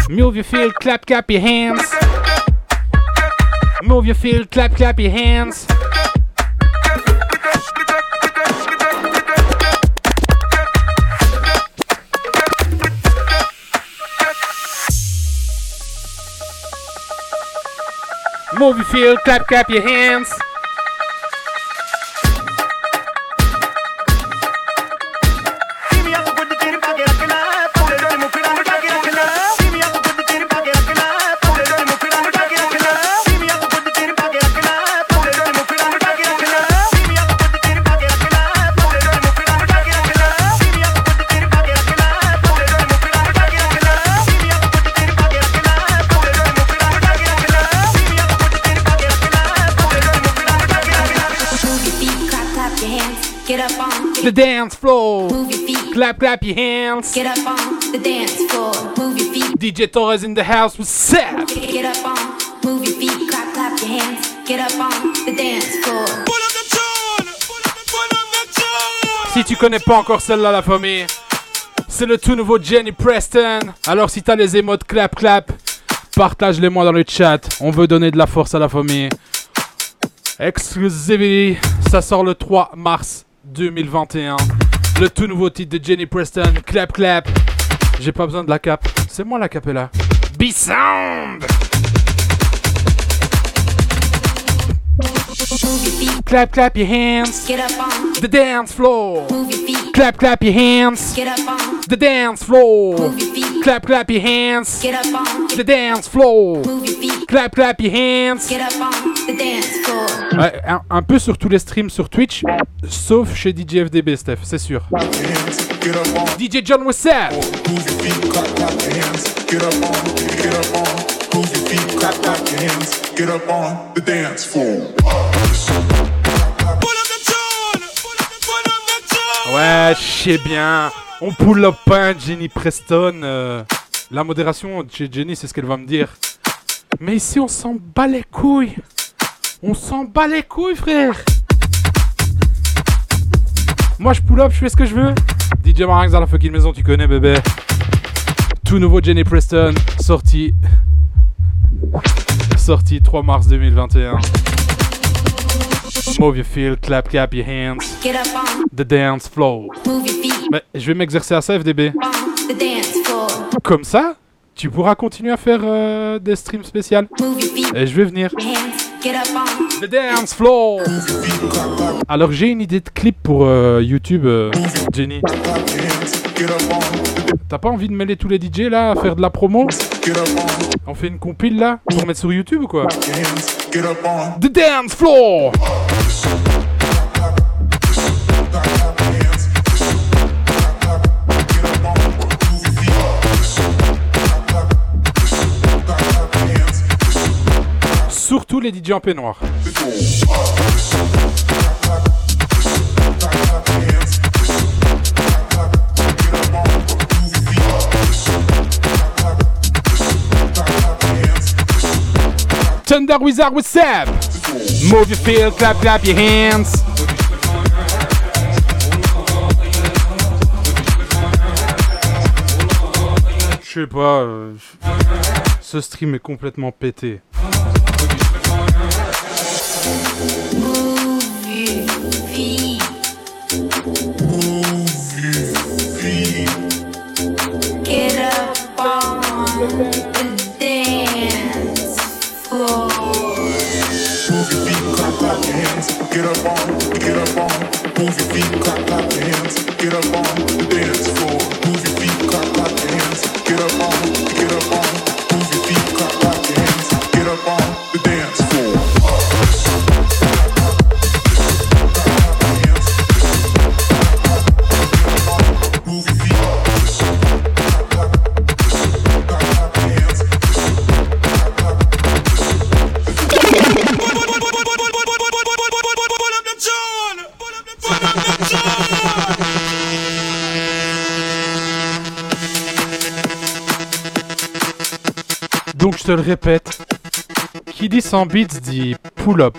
Move your feet, clap, clap your hands. Move your feet, clap, clap your hands. Move your feet, clap, clap your hands. Clap, clap your hands. Get up on the dance floor. Move your feet. DJ Torres in the house with Seth. Get up on. Move your feet. Clap, clap your hands. Get up on the dance floor. Si tu connais pas encore celle-là, la famille, c'est le tout nouveau Jenny Preston. Alors si t'as les émotes clap clap, partage-les moi dans le chat. On veut donner de la force à la famille. Exclusivity, ça sort le 3 mars 2021. Le tout nouveau titre de Jenny Preston, clap clap. J'ai pas besoin de la cape, c'est moi la capella. B-Sound! Clap clap your hands. Get up on. The dance floor. Move your feet. Clap, clap your hands. Get up on. The dance floor. Move your feet. Clap, clap your hands. Get up on. The dance floor. Move your feet. Clap, clap your hands. Get up on the dance floor. Ouais, un, un peu sur tous les streams sur Twitch, sauf chez DJ FDB, Steph, c'est sûr. DJ John Wessel. Get up on, get up on, move your feet, clap, clap your hands, get up on the dance floor. Ouais, je sais bien. On pull up un Jenny Preston. euh, la modération chez Jenny, c'est ce qu'elle va me dire. Mais ici, on s'en bat les couilles. On s'en bat les couilles, frère. Moi, je pull up, je fais ce que je veux. DJ Marinx dans la fucking maison, tu connais, bébé. Tout nouveau Jenny Preston, sorti. sorti 3 mars 2021. Move your feel, clap, clap your hands. Get up on, The dance flow. move your feet Mais je vais m'exercer à ça, FDB. on the dance floor. Comme ça, tu pourras continuer à faire euh, des streams spéciales. Feet, Et je vais venir. hands. The dance floor. Alors j'ai une idée de clip pour euh, YouTube, euh, Jenny. T'as pas envie de mêler tous les DJ là à faire de la promo? On fait une compile là pour mettre sur YouTube ou quoi? The dance floor. Surtout les DJ en peignoir. Thunder Wizard with Seb. Move your feel, clap, clap your hands. Je sais pas. euh, ce stream est complètement pété. Te le répète, qui dit 100 bits dit pull-up.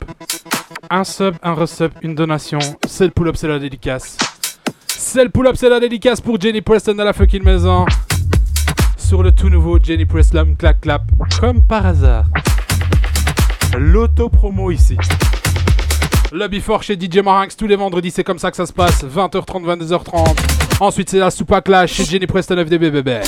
Un sub, un resub, une donation, c'est le pull-up, c'est la dédicace. C'est le pull-up, c'est la dédicace pour Jenny Preston à la fucking maison. Sur le tout nouveau Jenny Preston clap clap, comme par hasard. L'auto-promo ici. Lobby fort chez DJ Marinx tous les vendredis, c'est comme ça que ça se passe. 20h30, 22h30. Ensuite, c'est la soupa clash chez Jenny Preston FDB.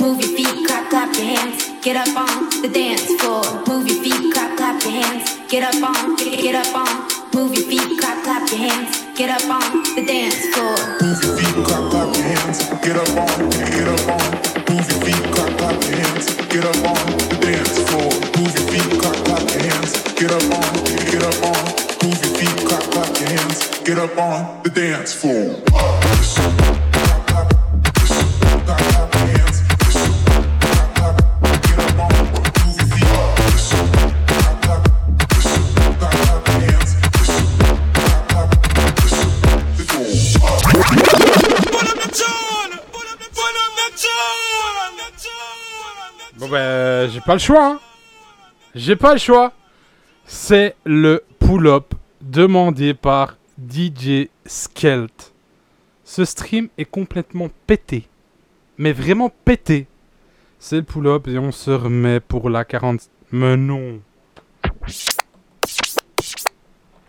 Move your feet, clap, clap your hands. Get up on the dance floor. Move your feet, clap, clap your hands. Get up on, get, get up on. Move your feet, clap, clap your hands. Get up on the dance floor. Move your feet, clap, clap your hands. Get up on, get up on. Move your feet, clap, clap your hands. Get up on the dance floor. Move your feet, clap, clap your hands. Get up on, get up on. Move your feet, clap, clap your hands. Get up on the dance floor. Ben, j'ai pas le choix. hein. J'ai pas le choix. C'est le pull-up demandé par DJ Skelt. Ce stream est complètement pété. Mais vraiment pété. C'est le pull-up et on se remet pour la 40... Mais non.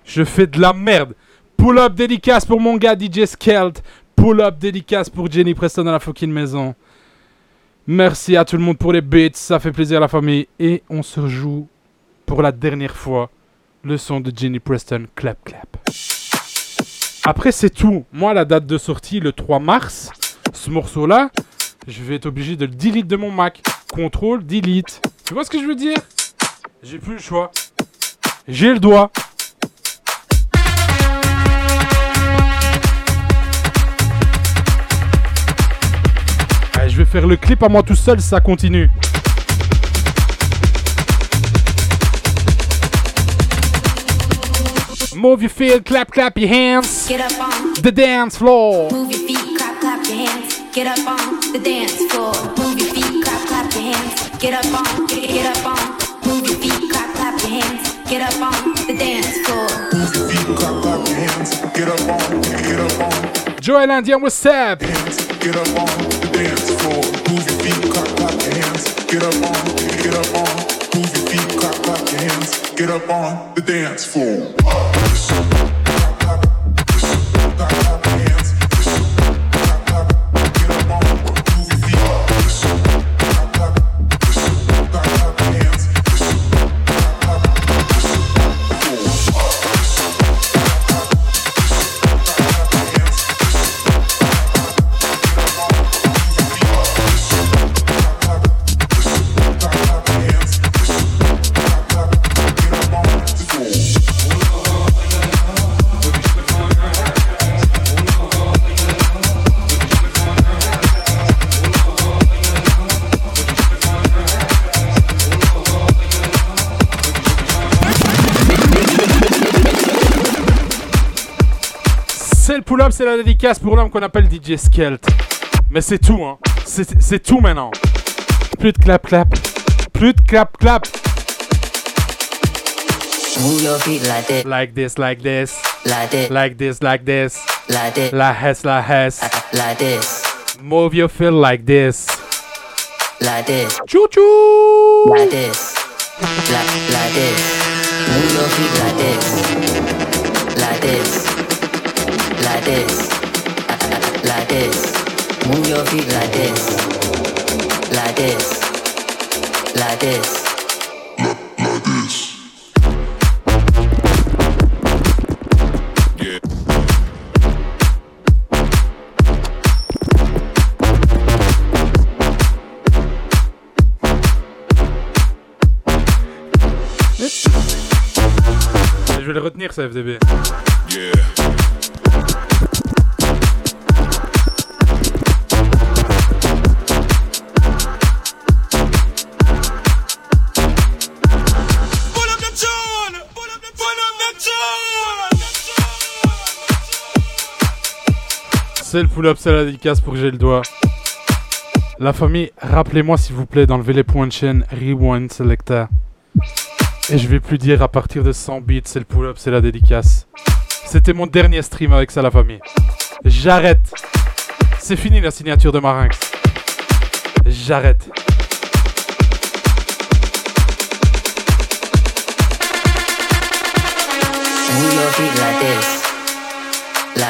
Je fais de la merde. Pull-up dédicace pour mon gars DJ Skelt. Pull-up dédicace pour Jenny Preston à la fucking maison. Merci à tout le monde pour les beats, ça fait plaisir à la famille. Et on se rejoue pour la dernière fois le son de Jenny Preston, Clap Clap. Après, c'est tout. Moi, la date de sortie, le 3 mars, ce morceau-là, je vais être obligé de le delete de mon Mac. Contrôle, delete. Tu vois ce que je veux dire? J'ai plus le choix. J'ai le doigt. Je vais faire le clip à moi tout seul, ça continue. Move your feet, clap, clap your hands. Get up on, The dance floor. move your feet, clap, clap your hands. Get up on the dance floor. Move your feet, clap, clap your hands. Get up on, get, get up on. Move your feet, clap, clap your hands. Get up on the dance floor. Get up on, get up on, Joel Indian, what's up? get up on the dance floor. Move your feet, clap, clap your hands. Get up on, get up on, move your feet, clap, clap your hands. Get up on get up on, lose your feet, cut, clap your hands, get up on the dance floor. C'est la dédicace pour l'homme qu'on appelle DJ Skelt. Mais c'est tout, hein. C'est tout maintenant. Plus de clap clap. Plus de clap clap. Move your feet like that. Like this, like this. Like that. Like this, like this. Like that. La hess, la hess. Like this. Move your feel like this. Like this. Choo choo. Like this. Like, like this. Move your feet like this. Like this. Like this. Like this. Move your feet like this. Like this. Like this. Je vais le retenir, ça FDB. Yeah. C'est le pull-up, c'est la dédicace pour que j'ai le doigt. La famille, rappelez-moi s'il vous plaît d'enlever les points de chaîne Rewind Selecta. Et je vais plus dire à partir de 100 bits, c'est le pull-up, c'est la dédicace. C'était mon dernier stream avec ça, la famille. J'arrête. C'est fini la signature de Marinx. J'arrête.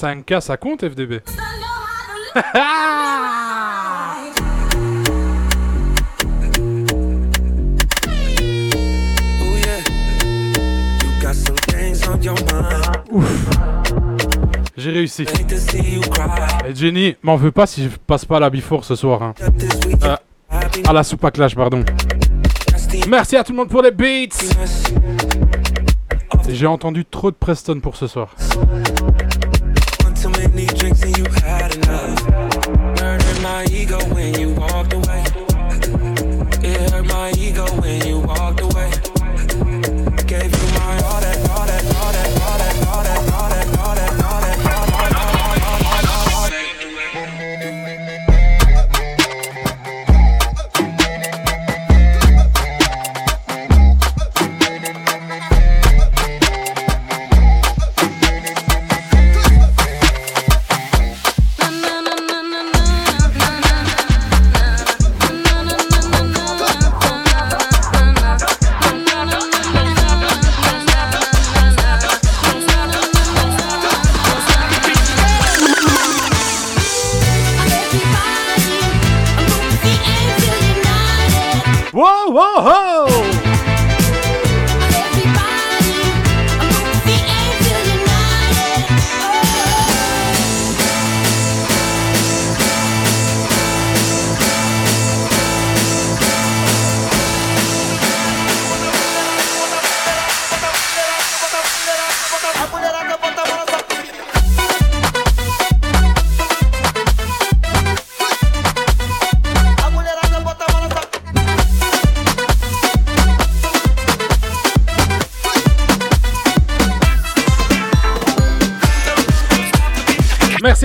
5K, ça compte FDB Ouf. J'ai réussi. Et Jenny, m'en veux pas si je passe pas à la Before ce soir. hein. Euh, à la soupe à clash, pardon. Merci à tout le monde pour les beats. J'ai entendu trop de Preston pour ce soir. My ego when you walked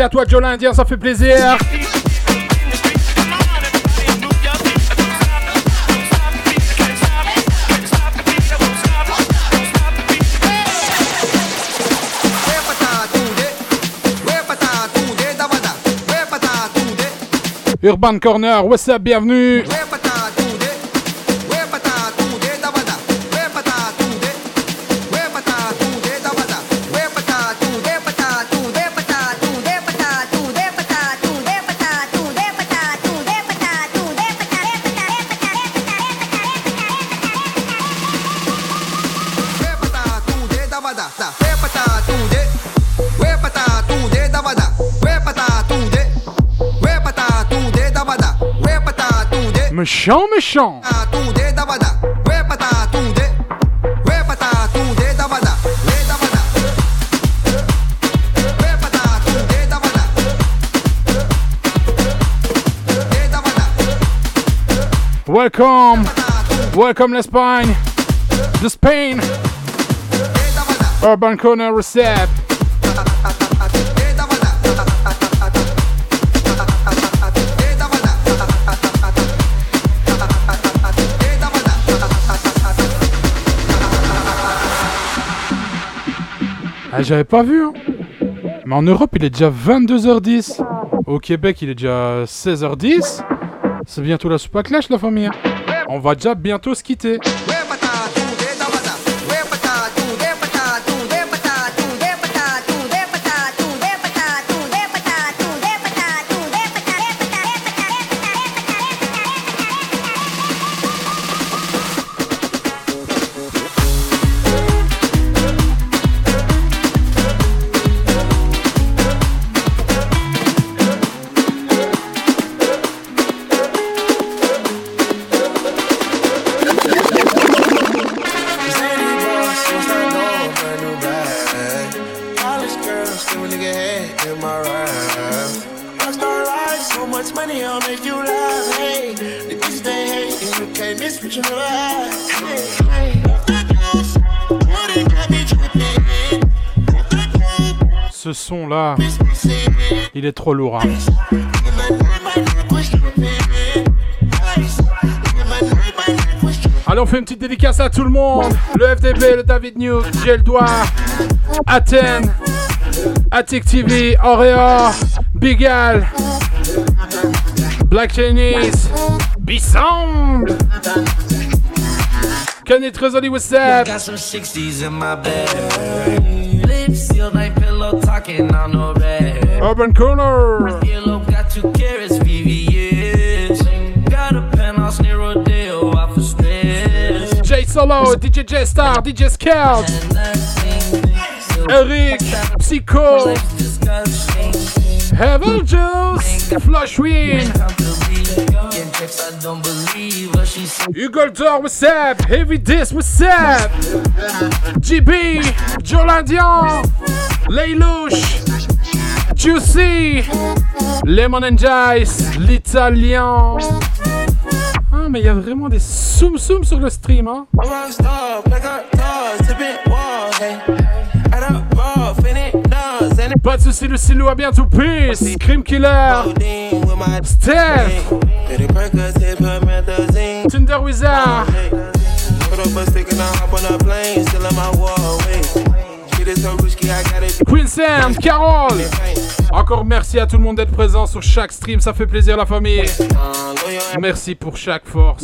à toi, Joe l'Indien, ça fait plaisir. Urban Corner, what's up, bienvenue. Méchant, méchant. Welcome, welcome l'Espagne, the Spain, Urban Corner Recept. Ah, j'avais pas vu. Hein. Mais en Europe, il est déjà 22h10. Au Québec, il est déjà 16h10. C'est bientôt la soupe clash, la famille. On va déjà bientôt se quitter. Much money, I'll make you laugh. Hey, the bitch they hate, and you can't miss what you never had. Hey, hey. Ce son là, il est trop lourd. hein. Allez, on fait une petite dédicace à tout le monde. Le FDB, le David News, doigt, Athènes, Attic TV, Auréa, Bigal, Black Chinese, B-Sound. Kenny Trezoli, what's up? Got some 60s in my bed. Lips sealed like pillow talking on the bed. Urban Corner. Yellow got two carrots, VVS. Got a penthouse near Rodeo off of stress. J Solo, DJ J Star, DJ Scout, Eric, Psycho, Heaven Juice, Flush Win, I don't believe what she said. What's up? Heavy Dis, what's up? GB, Jolandian, Leilouche, Juicy, Lemon and Jice, l'Italien. Ah, mais il y a vraiment des soum soum sur le stream, hein? Pas de soucis, le silo, à bientôt. Peace. Crime Killer. Steph. Tinder Wizard. Queen Sam, Carole Encore merci à tout le monde d'être présent sur chaque stream, ça fait plaisir la famille. Merci pour chaque force.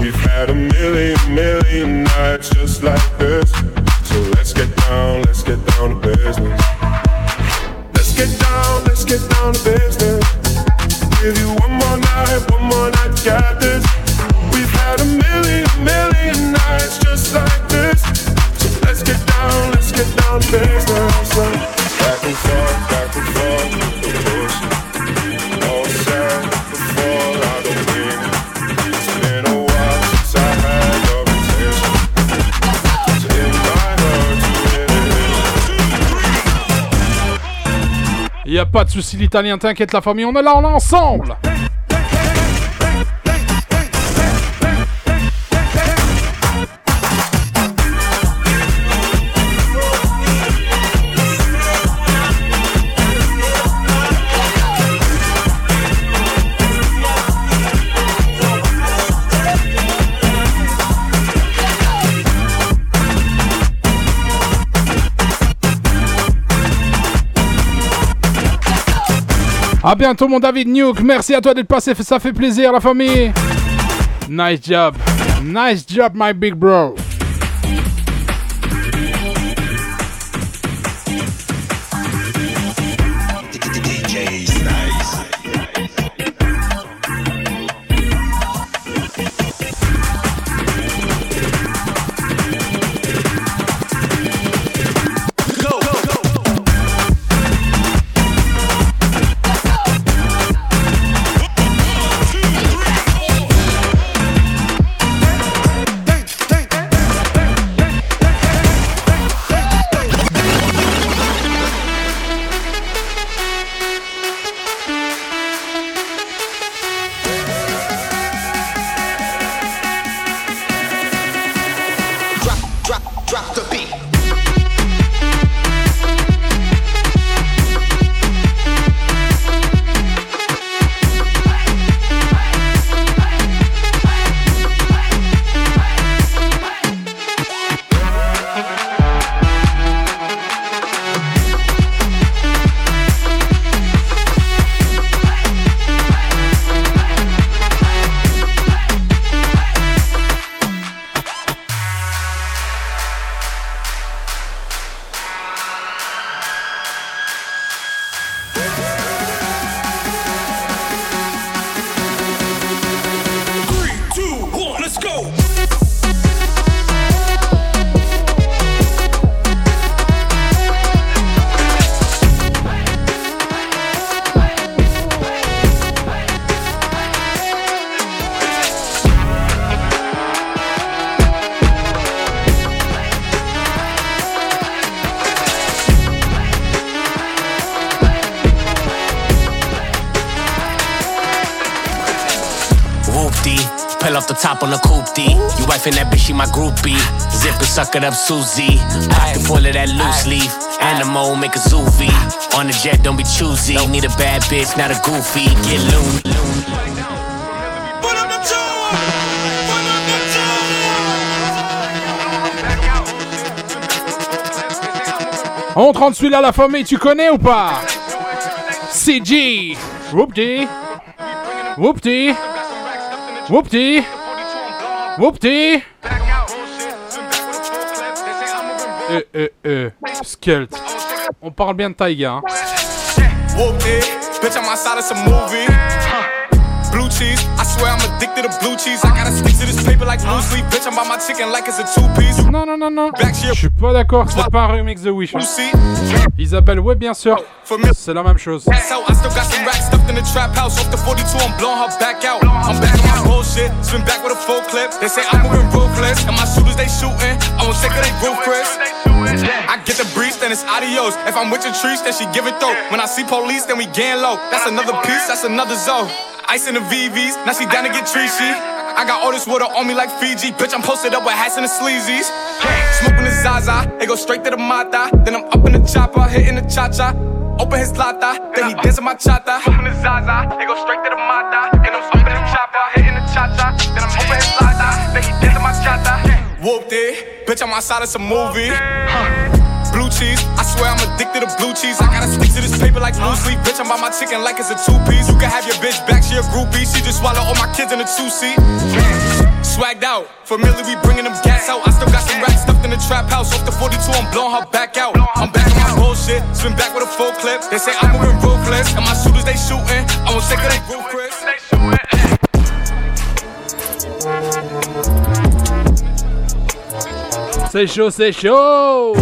We've had a million, million nights just like this. So let's get down, let's get down to business. Let's get down, let's get Souci, l'italien, t'inquiète, la famille, on est là, on est ensemble. À bientôt, mon David Nuke. Merci à toi d'être passé. Ça fait plaisir, la famille. Nice job. Nice job, my big bro. Suck it up, Susie. Pocket full of that loose leaf. Animal, make a zoovie. On the jet, don't be choosy. Need a bad bitch, not a goofy. Get loony. On te rend celui-là, la famille, tu connais ou pas? CG. Whoopty. Whoopty. Whoopty. Whoopty. Euh, euh, euh. Skelt. On parle bien de Taiga. Hein. Cheese. I swear I'm addicted to blue cheese. I gotta stick to this paper like blue sleep. Bitch, I'm by my chicken like it's a two piece. Non, non, non, non. Je suis pas d'accord, c'est pas un remix de Wish. Isabelle, ouais, bien sûr. C'est la même chose. I still got some racks stuffed in the trap house. Off the 42, I'm blowing her back out. I'm back on my bullshit. Spin back with a full clip. They say I'm moving ruthless. And my shooters, they shooting. I won't take of they Chris. I get the breeze, then it's adios. If I'm with your trees, then she give it though. When I see police, then we gang low. That's another piece, that's another zone. Ice in the VVs, now she down to get treachy. I got all this water on me like Fiji. Bitch, I'm posted up with hats and the sleazies. Smoking the Zaza, it go straight to the Mata. Then I'm up in the chopper, hitting the cha cha. Open his lata, then he dancing my chata. Smoking the Zaza, it go straight to the Mata. Then I'm up in the chopper, hitting the cha cha. Then I'm open his lata, then he dancing my chata. Whooped it, bitch, I'm outside of some movie. Blue cheese, I swear I'm addicted to blue cheese. I gotta stick to this paper like blue sleep. Bitch, I'm by my chicken like it's a two piece. You can have your bitch back, she a groupie. She just swallow all my kids in a two seat. Swagged out, familiar, we bringing them gas out. I still got some racks stuffed in the trap house. Off the 42, I'm blowing her back out. I'm back on my bullshit, spin back with a full clip. They say I'm moving ruthless, and my shooters they shooting. I won't take of they roof, Chris. C'est chaud, c'est chaud.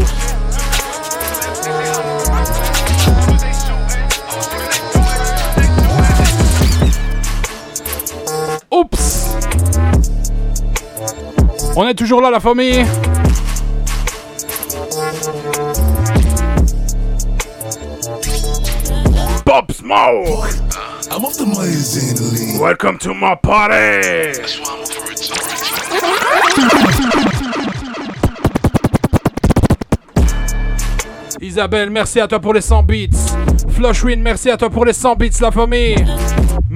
Oups. On est toujours là, la famille. Pop Smoke. I'm off the Welcome to my party. Isabelle, merci à toi pour les 100 bits. Flushwin, merci à toi pour les 100 bits, la famille.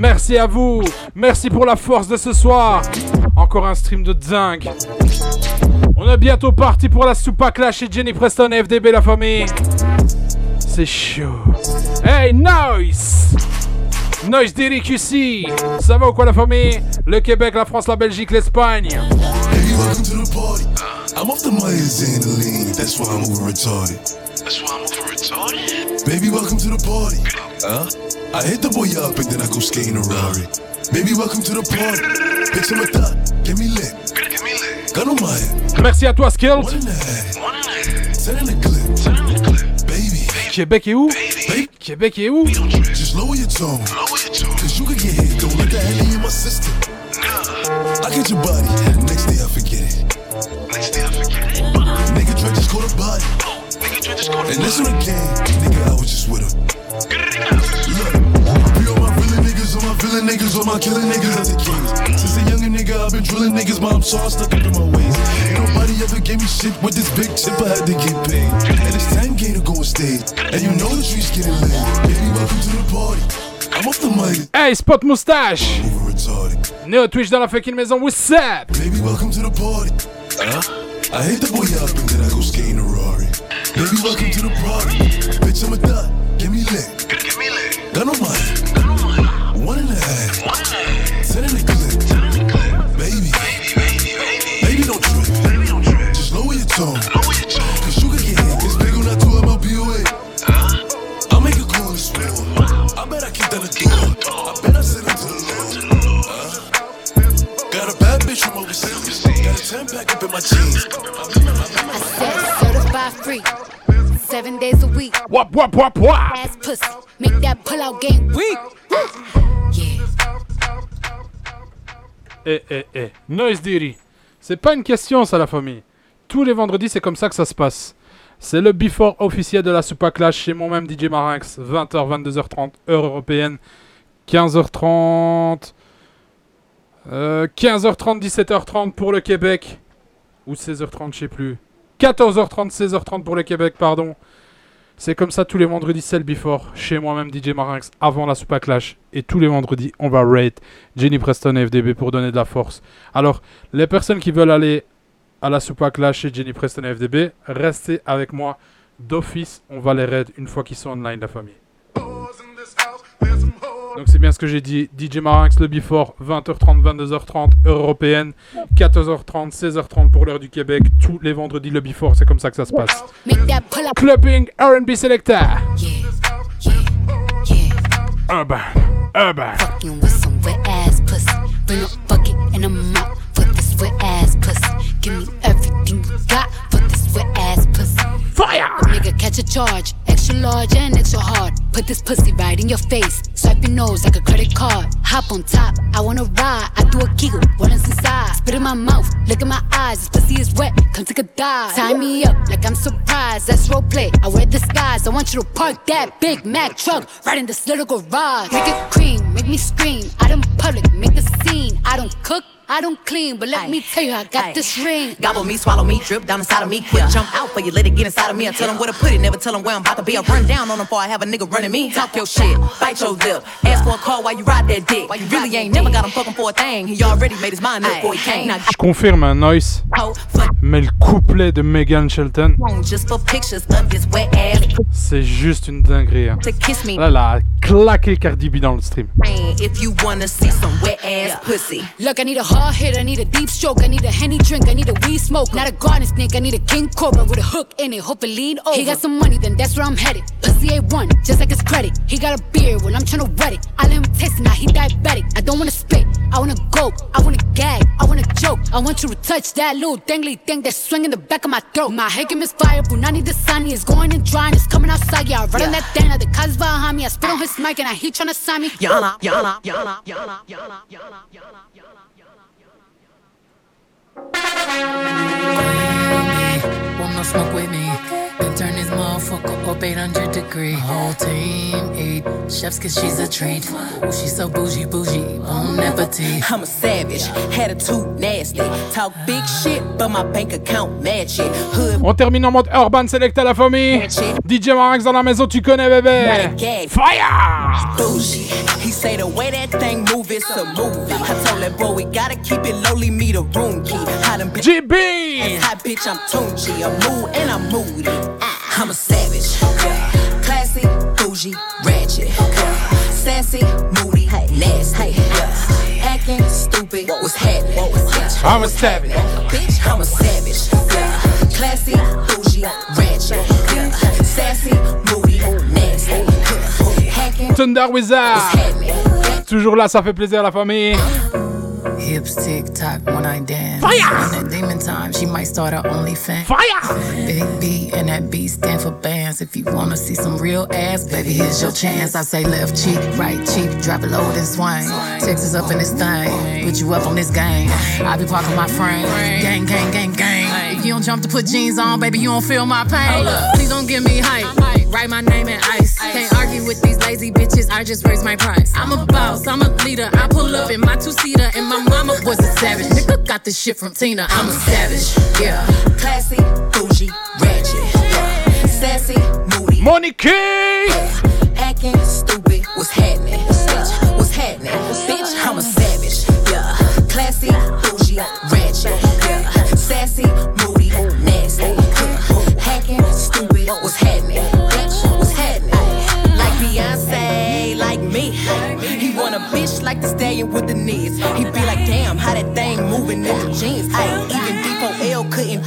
Merci à vous. Merci pour la force de ce soir. Encore un stream de dingue. On est bientôt parti pour la Soupa Clash et Jenny Preston et FDB, la famille. C'est chaud. Hey, Noise! Noise Derrick ici. Ça va ou quoi, la famille? Le Québec, la France, la Belgique, l'Espagne. Baby, welcome to the party. I'm off the Myers and lean. That's why I'm over retarded. That's why I'm over retarded? Baby, welcome to the party. Huh? I hit the boy up and then I go skating a Rari. Baby, welcome to the party. Bitch, I'm a thot. Get me lit. Get me lit. Gun on my head. Merci à toi, Skilled. One in the head. Send in the clip. Send in the clip. Baby. Québec est où? Québec est où? Just lower your tone. Lower your tone. Cause you could get hit. Don't let that hang in my system. I get your body. Next day I forget it. Next day I forget it. Nigga Dre just caught a body. Nigga, you just go And this one again. Nigga, I was just with her. I niggas, on my villain niggas, on my killing niggas as a kings. Since a younger nigga, I've been drilling niggas, mom saw stuck up in my ways. Ain't nobody ever gave me shit with this big chip, I had to get paid. And it's 10K to go on stage. And you know the streets getting lit. Baby, welcome to the party. I'm off the mic. Hey, Spot Moustache! Over retarded. Néo Twitch dans la fucking maison, what's up? Baby, welcome to the party. Huh? I hit the boy up and then I go skating a Rari. Baby, welcome to the party. Bitch, I'm a thot. Get me lit. Get me lit. Gun on my 10 pack up in my jeans. Certified free. Seven days a week. Wap, wap, wap, wap. Ass pussy. Make that pull out game weak. Eh, eh, eh. Noise Diri. C'est pas une question, ça, la famille. Tous les vendredis, c'est comme ça que ça se passe. C'est le before officiel de la Super Clash chez moi-même DJ Marinx. 20h, 22h30, heure européenne. 15h30. Euh, 15h30, 17h30 pour le Québec. Ou 16h30, je sais plus. 14h30, 16h30 pour le Québec, pardon. C'est comme ça tous les vendredis, c'est le before. Chez moi-même, DJ Marinx, avant la Super Clash. Et tous les vendredis, on va rate Jenny Preston et FDB pour donner de la force. Alors, les personnes qui veulent aller à la Super Clash chez Jenny Preston et FDB, restez avec moi. D'office, on va les raid une fois qu'ils sont online, la famille. Donc c'est bien ce que j'ai dit. DJ Marinx, le before, 20h30, 22h30, heure européenne. 14h30, 16h30 pour l'heure du Québec. Tous les vendredis, le before, c'est comme ça que ça se passe. Clubbing R&B Selector. Urban, urban. Fire! Nigga, catch a charge. Extra large and extra hard. Put this pussy right in your face. Swipe your nose like a credit card. Hop on top, I wanna ride. I do a giggle, what is inside? Spit in my mouth, look in my eyes. This pussy is wet, come take a dive. Tie me up like I'm surprised. That's role play. I wear disguise. I want you to park that Big Mac truck right in this little garage. Make it cream, make me scream. Out in public, make a scene. I don't cook. I don't clean, but let me tell you, I got this ring. Gobble me, swallow me, drip down inside of me. Quick jump out for you, let it get inside of me. I tell them where to put it, never tell them where I'm about to be. I run down on them before I have a nigga running me. Talk your shit, bite your lip. Ask for a call while you ride that dick. You really ain't never got him fucking for a thing. He already made his mind up before he came. Now, Je confirme, un Noise. Mais le couplet de Megan Shelton, just for pictures of this wet ass c'est juste une dinguerie. hein. to kiss me. Là, elle a claqué Cardi B dans le stream. If you wanna see some wet ass pussy. Look, I need a hard hit, I need a deep stroke, I need a henny drink, I need a weed smoke. Not a garden snake, I need a king cobra with a hook in it, hope it lean over. He got some money, then that's where I'm headed. Pussy A1, just like his credit. He got a beard when I'm tryna wet it. I let him taste it, now he diabetic. I don't wanna spit, I wanna go, I wanna gag, I wanna joke. I want you to touch that little dangly thing that's swinging the back of my throat. My head is fire, Punani the sunny is going and drying, it's coming outside. Yeah, I run on that thing, the cuz behind me. I spit on his mic and I he tryna sign me. Yana, yana, yana, yana, yana, yana, yana. Wanna smoke with me? Then turn this motherfucker up 800 degree. Whole team eat chefs cause she's a treat. Ooh, she's so bougie, bougie, bon appetit. I'm a savage, attitude nasty. Talk big shit, but my bank account match it. Hood On termine en mode Urban Select à la famille. DJ Marinx dans la maison, tu connais bébé. Fire! Bougie. He say the way that thing move, it's a movie. I told that boy we gotta keep it lowly, me the room key. How them bitch GB. Hot bitch, I'm Tunchi. I'm mood and I'm moody. I'm a savage. Classy, bougie, ratchet. Sassy, moody, nasty. Acting stupid, what's happening? Bitch, I'm a savage. Bitch, I'm a savage. Classy, bougie, ratchet. Sassy, moody, nasty. Hacking, Thunder Wizard. Toujours là, ça fait plaisir la famille. Hips tick tock when I dance. Fire! On that demon time, she might start her OnlyFans. Fire! Big B and that B stand for bands. If you wanna see some real ass, baby, here's your chance. I say left cheek, right cheek, drop it low then swing. Texas up in this thing, put you up on this game. I be parking my frame, gang, gang, gang, gang. If you don't jump to put jeans on, baby, you don't feel my pain. Please don't give me hype. Write my name in ice. Can't argue with these lazy bitches. I just raise my price. I'm a boss. I'm a leader. I pull up in my two seater, and my mama was a savage. Nigga got this shit from Tina. I'm a savage. Yeah. classy, bougie, ratchet. Yeah. Sassy, moody. Money King! Acting stupid, what's happening? Bitch, what's happening? Bitch, I'm a savage. Yeah. Classy, bougie, ratchet. Yeah. Sassy,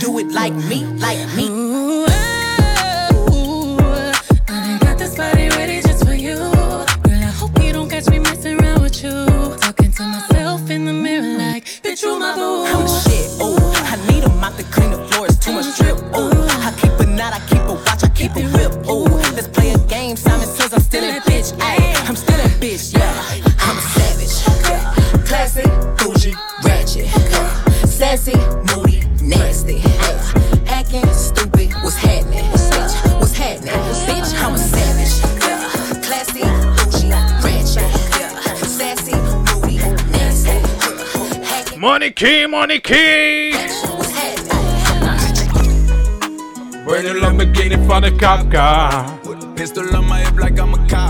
do it like me, like me. Money key, Money key. Brand new Lamborghini for the cop car. Pistol on my hip like I'm a cop.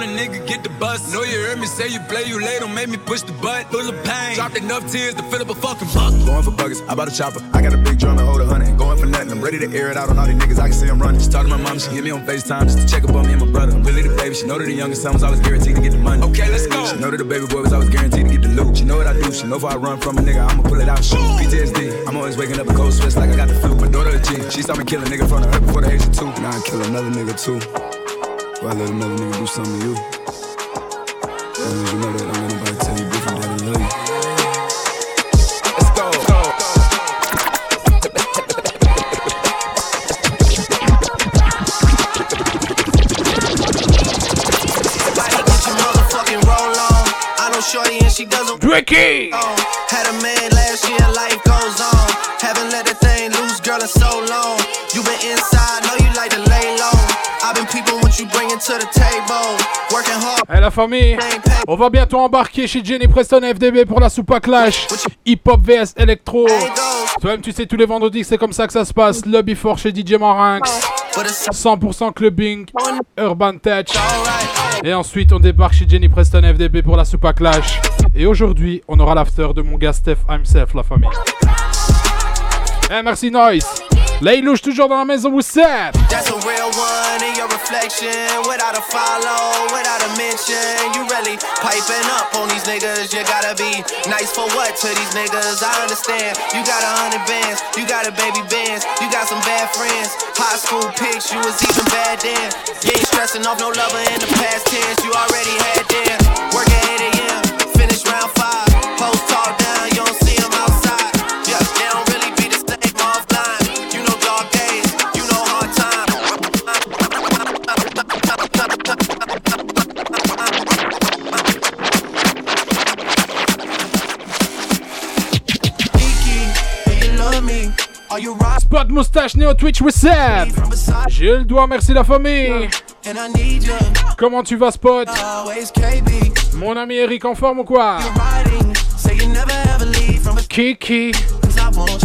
The nigga get the bus. No, you heard me say you play you late or make me push the butt. Full of pain. Dropped enough tears to fill up a fucking bucket. Going for buggers, I bought a chopper. I got a big drum and hold a hundred. Going for for nothing. I'm ready to air it out on all these niggas. I can see I'm running. She talked to my mom, she hit me on FaceTime just to check up on me and my brother. I'm really the baby. She know that the youngest son was always guaranteed to get the money. Okay, let's go. She know that the baby boy was always guaranteed to get the loot. She know what I do. She know if I run from a nigga, I'ma pull it out. Shoot. PTSD. I'm always waking up a cold sweats like I got the flu. My daughter a G. She saw me kill a nigga from the earth before the age of two. Now I kill another nigga too. I let another nigga do something to you. As as you know that, on va bientôt embarquer chez Jenny Preston FDB pour la Soupa Clash. Hip Hop vs Electro. Toi-même, tu sais, tous les vendredis, c'est comme ça que ça se passe. Lobby fort chez DJ Marinx. 100% clubbing, urban touch. Et ensuite, on débarque chez Jenny Preston FDB pour la Soupa Clash. Et aujourd'hui, on aura l'after de mon gars Steph himself, la famille. Eh, merci Noise. Laylouche toujours dans la maison, what's up? That's a real one in your reflection. Without a follow, without a mention. You really piping up on these niggas. You gotta be nice for what to these niggas? I understand. You got a hundred bands, you got a baby bands, you got some bad friends. High school pics, you was even bad then. You ain't stressing off no lover in the past tense. You already had them. Work at 8 Spot moustache néo Twitch? J'ai le doigt, merci la famille. Comment tu vas, Spot? Mon ami Eric en forme ou quoi? Riding. Say you never ever leave from a Kiki. cause I want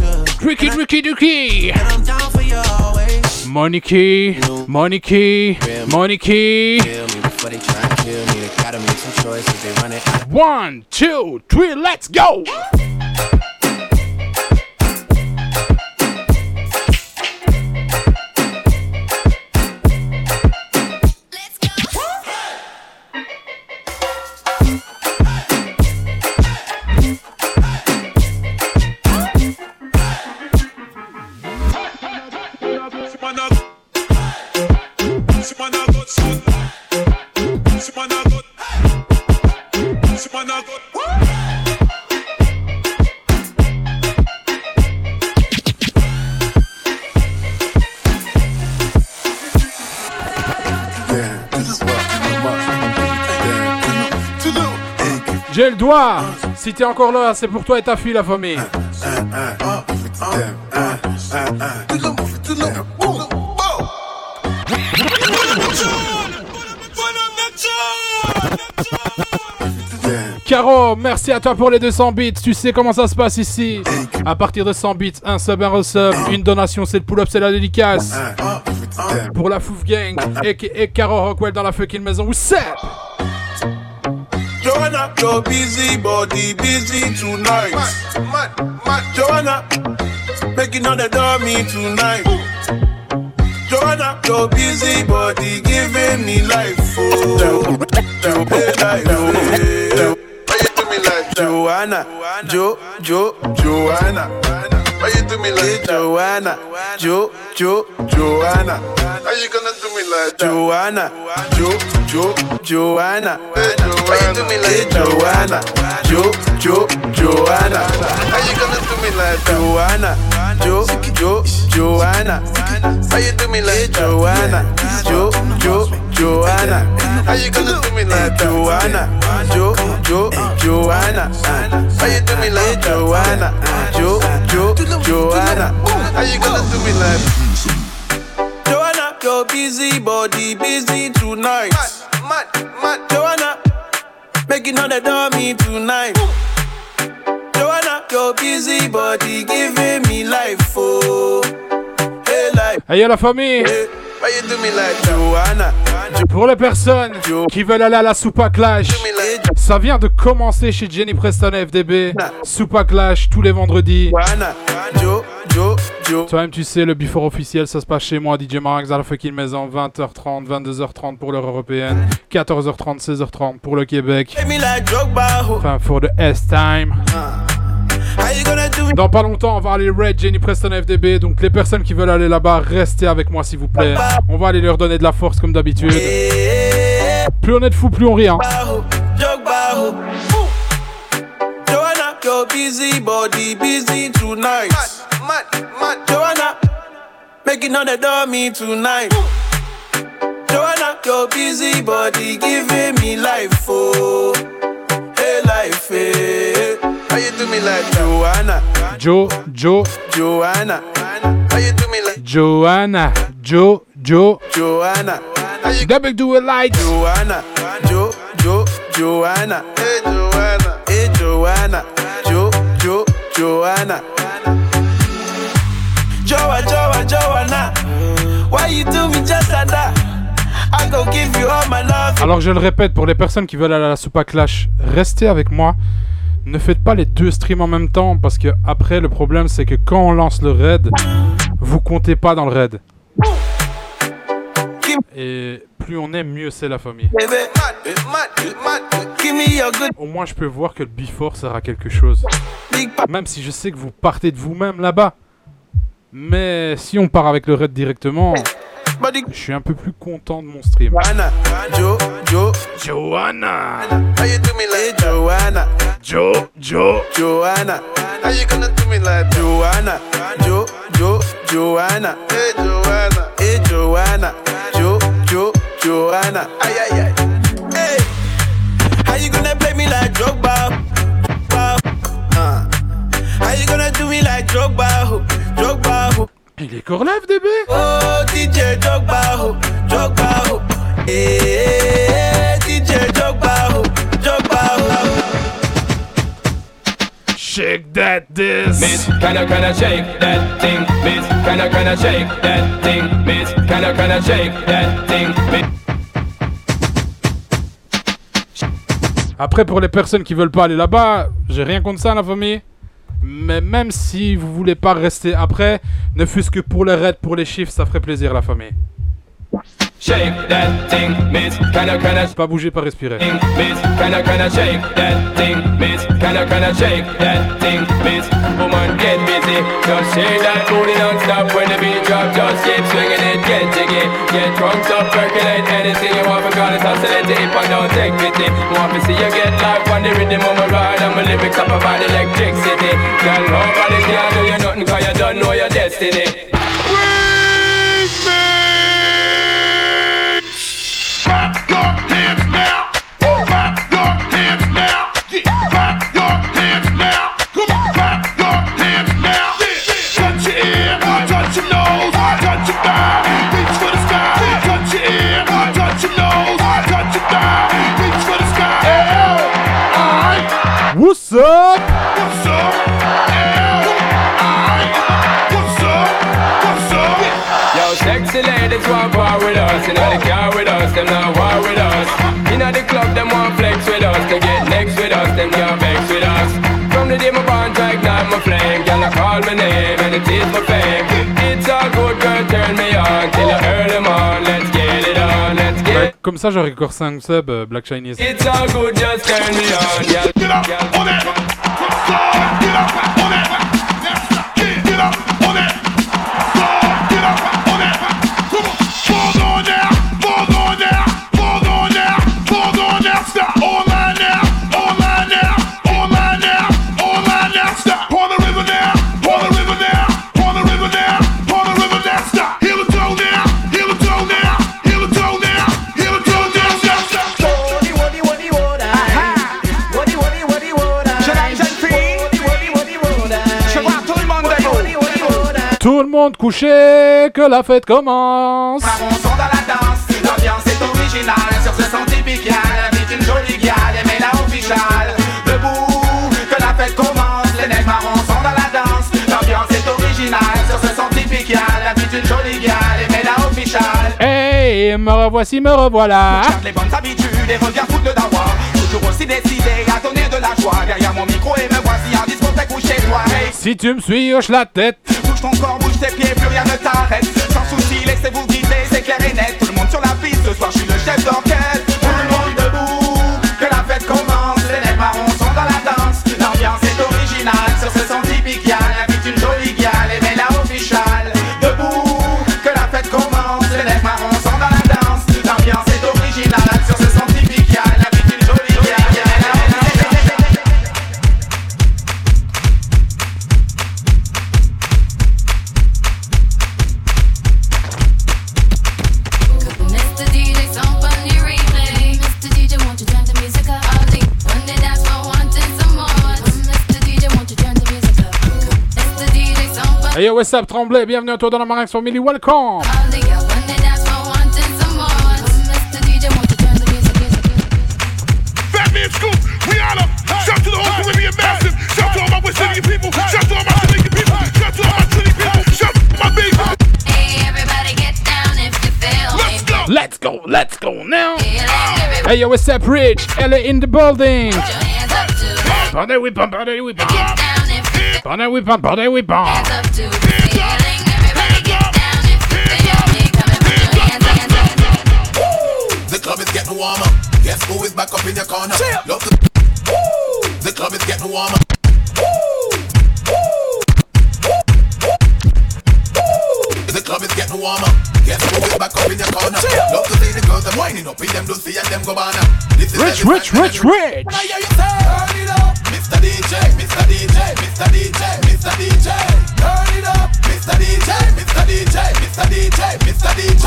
J'ai le doigt! Si t'es encore là, c'est pour toi et ta fille, la famille. Caro, merci à toi pour les 200 bits. Tu sais comment ça se passe ici. À partir de 100 bits, un sub, un resub, une donation, c'est le pull-up, c'est la dédicace. Pour la Fouf Gang et, et Caro Rockwell dans la fucking maison. What's up? Joanna, your busy body busy tonight. Joanna, making all the dummy tonight. Joanna, your busy body giving me life. Oh, hey, life. oh. Why you do me like Joanna? Jo, Jo, Joanna. Why you do me like Joanna? Jo, Jo, Joanna. How you gonna do me like Joanna? Jo, Jo, Joanna. Why you do me like Joanna? Jo, Jo, Joanna. How you gonna do me like Joanna? Jo, Jo, Joanna. Why you do me like hey, Joanna? Jo, Jo, Joanna. How you gonna do me like Joanna? Jo, Jo, Joanna. Why you do me like Joanna? Jo, Jo, Joanna. How you gonna do me like Joanna, your busy body busy tonight. Mad, mad, Joanna, making all the dummy tonight. Joanna, your busy body giving me life, oh, hey life. Hey, la famille! Why you do me like Joanna? Pour les personnes qui veulent aller à la Soupa Clash, ça vient de commencer chez Jenny Preston FDB. Soupa Clash tous les vendredis. Joanna, Toi-même, tu sais, le before officiel, ça se passe chez moi, DJ Marinx à la fucking maison, 20h30, 22h30 pour l'heure européenne, 14h30, 16h30 pour le Québec. Enfin, for the S-time. Do Dans pas longtemps, on va aller Red, Jenny Preston, FDB. Donc, les personnes qui veulent aller là-bas, restez avec moi, s'il vous plaît. On va aller leur donner de la force, comme d'habitude. Plus on est de fous, plus on rit. hein. Busy body busy tonight. Mad, mad, Joanna, making on the dummy tonight. Joanna, your busy body giving me life, oh, hey life, hey. How you do me like Joanna, Joe, Joe, Joanna? How you do me like Joanna, Joe, Joe. Joanna? How you Double do it like Joanna, Jo, Jo, Joanna. Hey Joanna, hey Joanna, Jo, Jo, Joanna. Joa, Joa, Joanna. Why you do me just like that? I go give you all my love. Alors je le répète, pour les personnes qui veulent aller à la Soupa Clash, restez avec moi. Ne faites pas les deux streams en même temps parce que après le problème c'est que quand on lance le raid, vous comptez pas dans le raid. Et plus on est, mieux c'est la famille. Au moins je peux voir que le before sert à quelque chose. Même si je sais que vous partez de vous-même là-bas. Mais si on part avec le raid directement, Body je suis un peu plus content de mon stream. Joanna, Jo, Jo, Joanna, how you do me like Joanna? Jo, Jo. Joanna. How you gonna do me like Joanna? Jo, Jo, Joanna. Hey Joanna. Hey Joanna. Jo, Jo, Joanna. Ay ay ay. Hey. How you gonna play me like Drogba? Ba-. How you gonna do me like Drogba? ho? Drogba. ho? Il est DB Oh DJ Drogba. ho, Drogba. ho. Hey DJ Drogba. ho, Drogba. ho. Shake that this. Miss, kinda kinda shake that thing, Miss, kinda kinda shake that thing, Miss, kinda kinda shake that thing, Miss. Après, pour les personnes qui veulent pas aller là-bas, j'ai rien contre ça, la famille. Mais même si vous voulez pas rester après, ne fût-ce que pour les raids, pour les chiffres, ça ferait plaisir, la famille. Shake that thing, Miss, kinda kinda Pas bouger, pas respirer. Miss, kinda kinda shake that thing, Miss, kinda kinda shake that thing, Miss. Woman, get busy, just shake that booty non-stop when the beat drop. Just keep swinging it, get jiggy, get drunk up, percolate anything you want because it's oscillating. If I don't take pity, want to see you get life on the rhythm of my ride my lyrics up about electricity. Girl, nobody can do you nothing 'cause you don't know your destiny. Up? What's up? Yo, sexy ladies want war with us. You know the car with us, them not war with us. You know the club, them want flex with us. They get next with us, them can't vex with us. From the day my bond to ignite my flame, girl, I call my name and it is my fame. Comme ça, j'aurais encore 5 subs, euh, Black Chinese. It's all good, just turn me on, girl. Get up on it. Slide, get up on it. Monde couché, que la fête commence. On sort dans la danse, l'ambiance est originale Sur ce son typical, vite une jolie gale Mais la officiale, debout, que la fête commence Les nègres marrons sont dans la danse. L'ambiance est originale Sur ce son typical, vite une jolie gale Mais la officiale Hey, me revoici, me revoilà. Garde les bonnes habitudes et reviens foutre le dawa. Toujours aussi décidé à donner de la joie. Derrière mon micro et me voici en discothèque tes couches chez toi. Hey, Si tu me suis, hoche la tête. bouge ton corps, bouge tes pieds, plus rien ne t'arrête. Sans souci, laissez-vous guider, c'est clair et net. Tout le monde sur la piste, ce soir je suis le chef d'orchestre. Hey yo, what's up, Tremblay? Bienvenue à toi dans la Marinx Family. Welcome. When they dance for wanting some more. Mr. DJ, won't you turn the music up? Fat Man Scoop, we on up. Shout to the whole Caribbean massive. Shout to all my West Indian people. Shout to all my Jamaican people. Shout to all my Trinity people. Shout to my baby. Hey, everybody get down if you feel me. Let's go, let's go now. Hey yo, what's up, Rich? LA in the building. Bordel, we bump, bordel, we bump. Bordel, we bump, bordel, we bump. The club is getting warmer. Guess who is back up in your corner? Love the. The club is getting warmer. The club is getting warmer. Guess who is back up in your corner? Love to see the girls them winding up in them Lucy and them Gabbana. This is Rich, every rich, time rich, when rich. When I hear you say, turn it up, Mr. DJ, Mr. DJ, Mr. DJ, Mr. DJ, turn it up, Mr. DJ, Mr. DJ, Mr. DJ, Mr. DJ.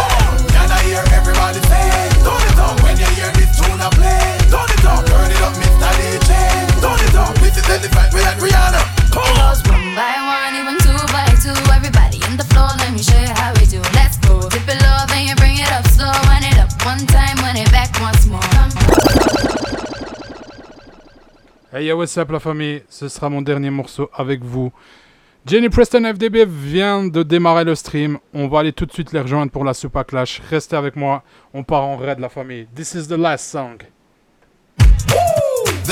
Can I hear everybody say, turn it up when you hear this tune I play? Turn it up, turn it up, Mr. DJ, turn it up. With and Rihanna. It goes one by one, Hey yo, what's up la famille? Ce sera mon dernier morceau avec vous. Jenny Preston FDB vient de démarrer le stream. On va aller tout de suite les rejoindre pour la Super Clash. Restez avec moi. On part en raid la famille. This is the last song.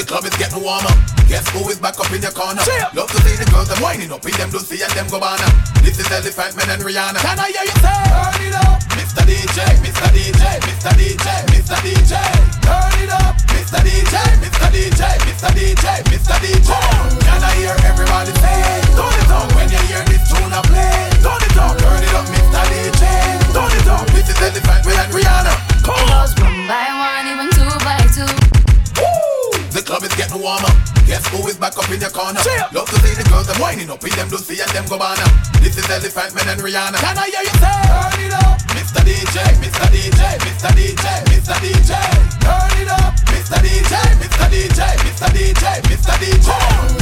The club is getting warmer. Guess who is back up in your corner? Love to see the girls them winding up in them Lucy and them Gabbana. This is Elephant Man and Rihanna. Can I hear you say? Turn it up, Mr. DJ, Mr. DJ, Mr. DJ, Mr. DJ. Turn it up, Mr. DJ, Mr. DJ, Mr. DJ, Mr. DJ. Can I hear everybody say? Turn it up when you hear this tune I play. Turn it up, turn it up, Mr. DJ. Turn it up, this is Elephant Man and Rihanna. It goes one by one, even two by two. The club is getting warmer. Guess who is back up in your corner? Love to see the girls them winding up in them Lucy and them Gabbana. This is Elephant Man and Rihanna. Can I hear you say? Turn it up, Mr. DJ, Mr. DJ, Mr. DJ, Mr. DJ. Turn it up, Mr. DJ, Mr. DJ, Mr. DJ, Mr. DJ.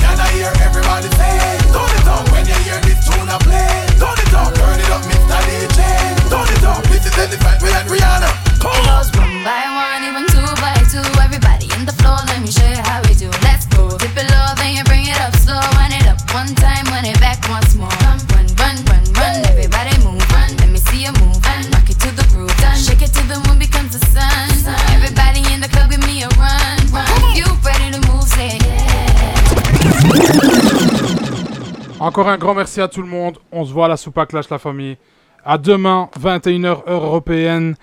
Can I hear everybody say? Turn it up when you hear this tune I play. Turn it up, turn it up, Mr. DJ. Turn it up, this is Elephant Man and Rihanna. It goes one by one, even two by two. Everybody in the floor, let me show Encore un grand merci à tout le monde. On se voit à la Super Clash la famille. À demain, 21h heure européenne.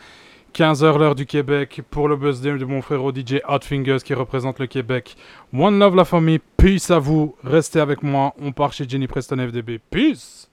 15h l'heure du Québec pour le birthday de mon frère DJ Hot Fingers qui représente le Québec. One love la famille, peace à vous, restez avec moi, on part chez Jenny Preston FDB, peace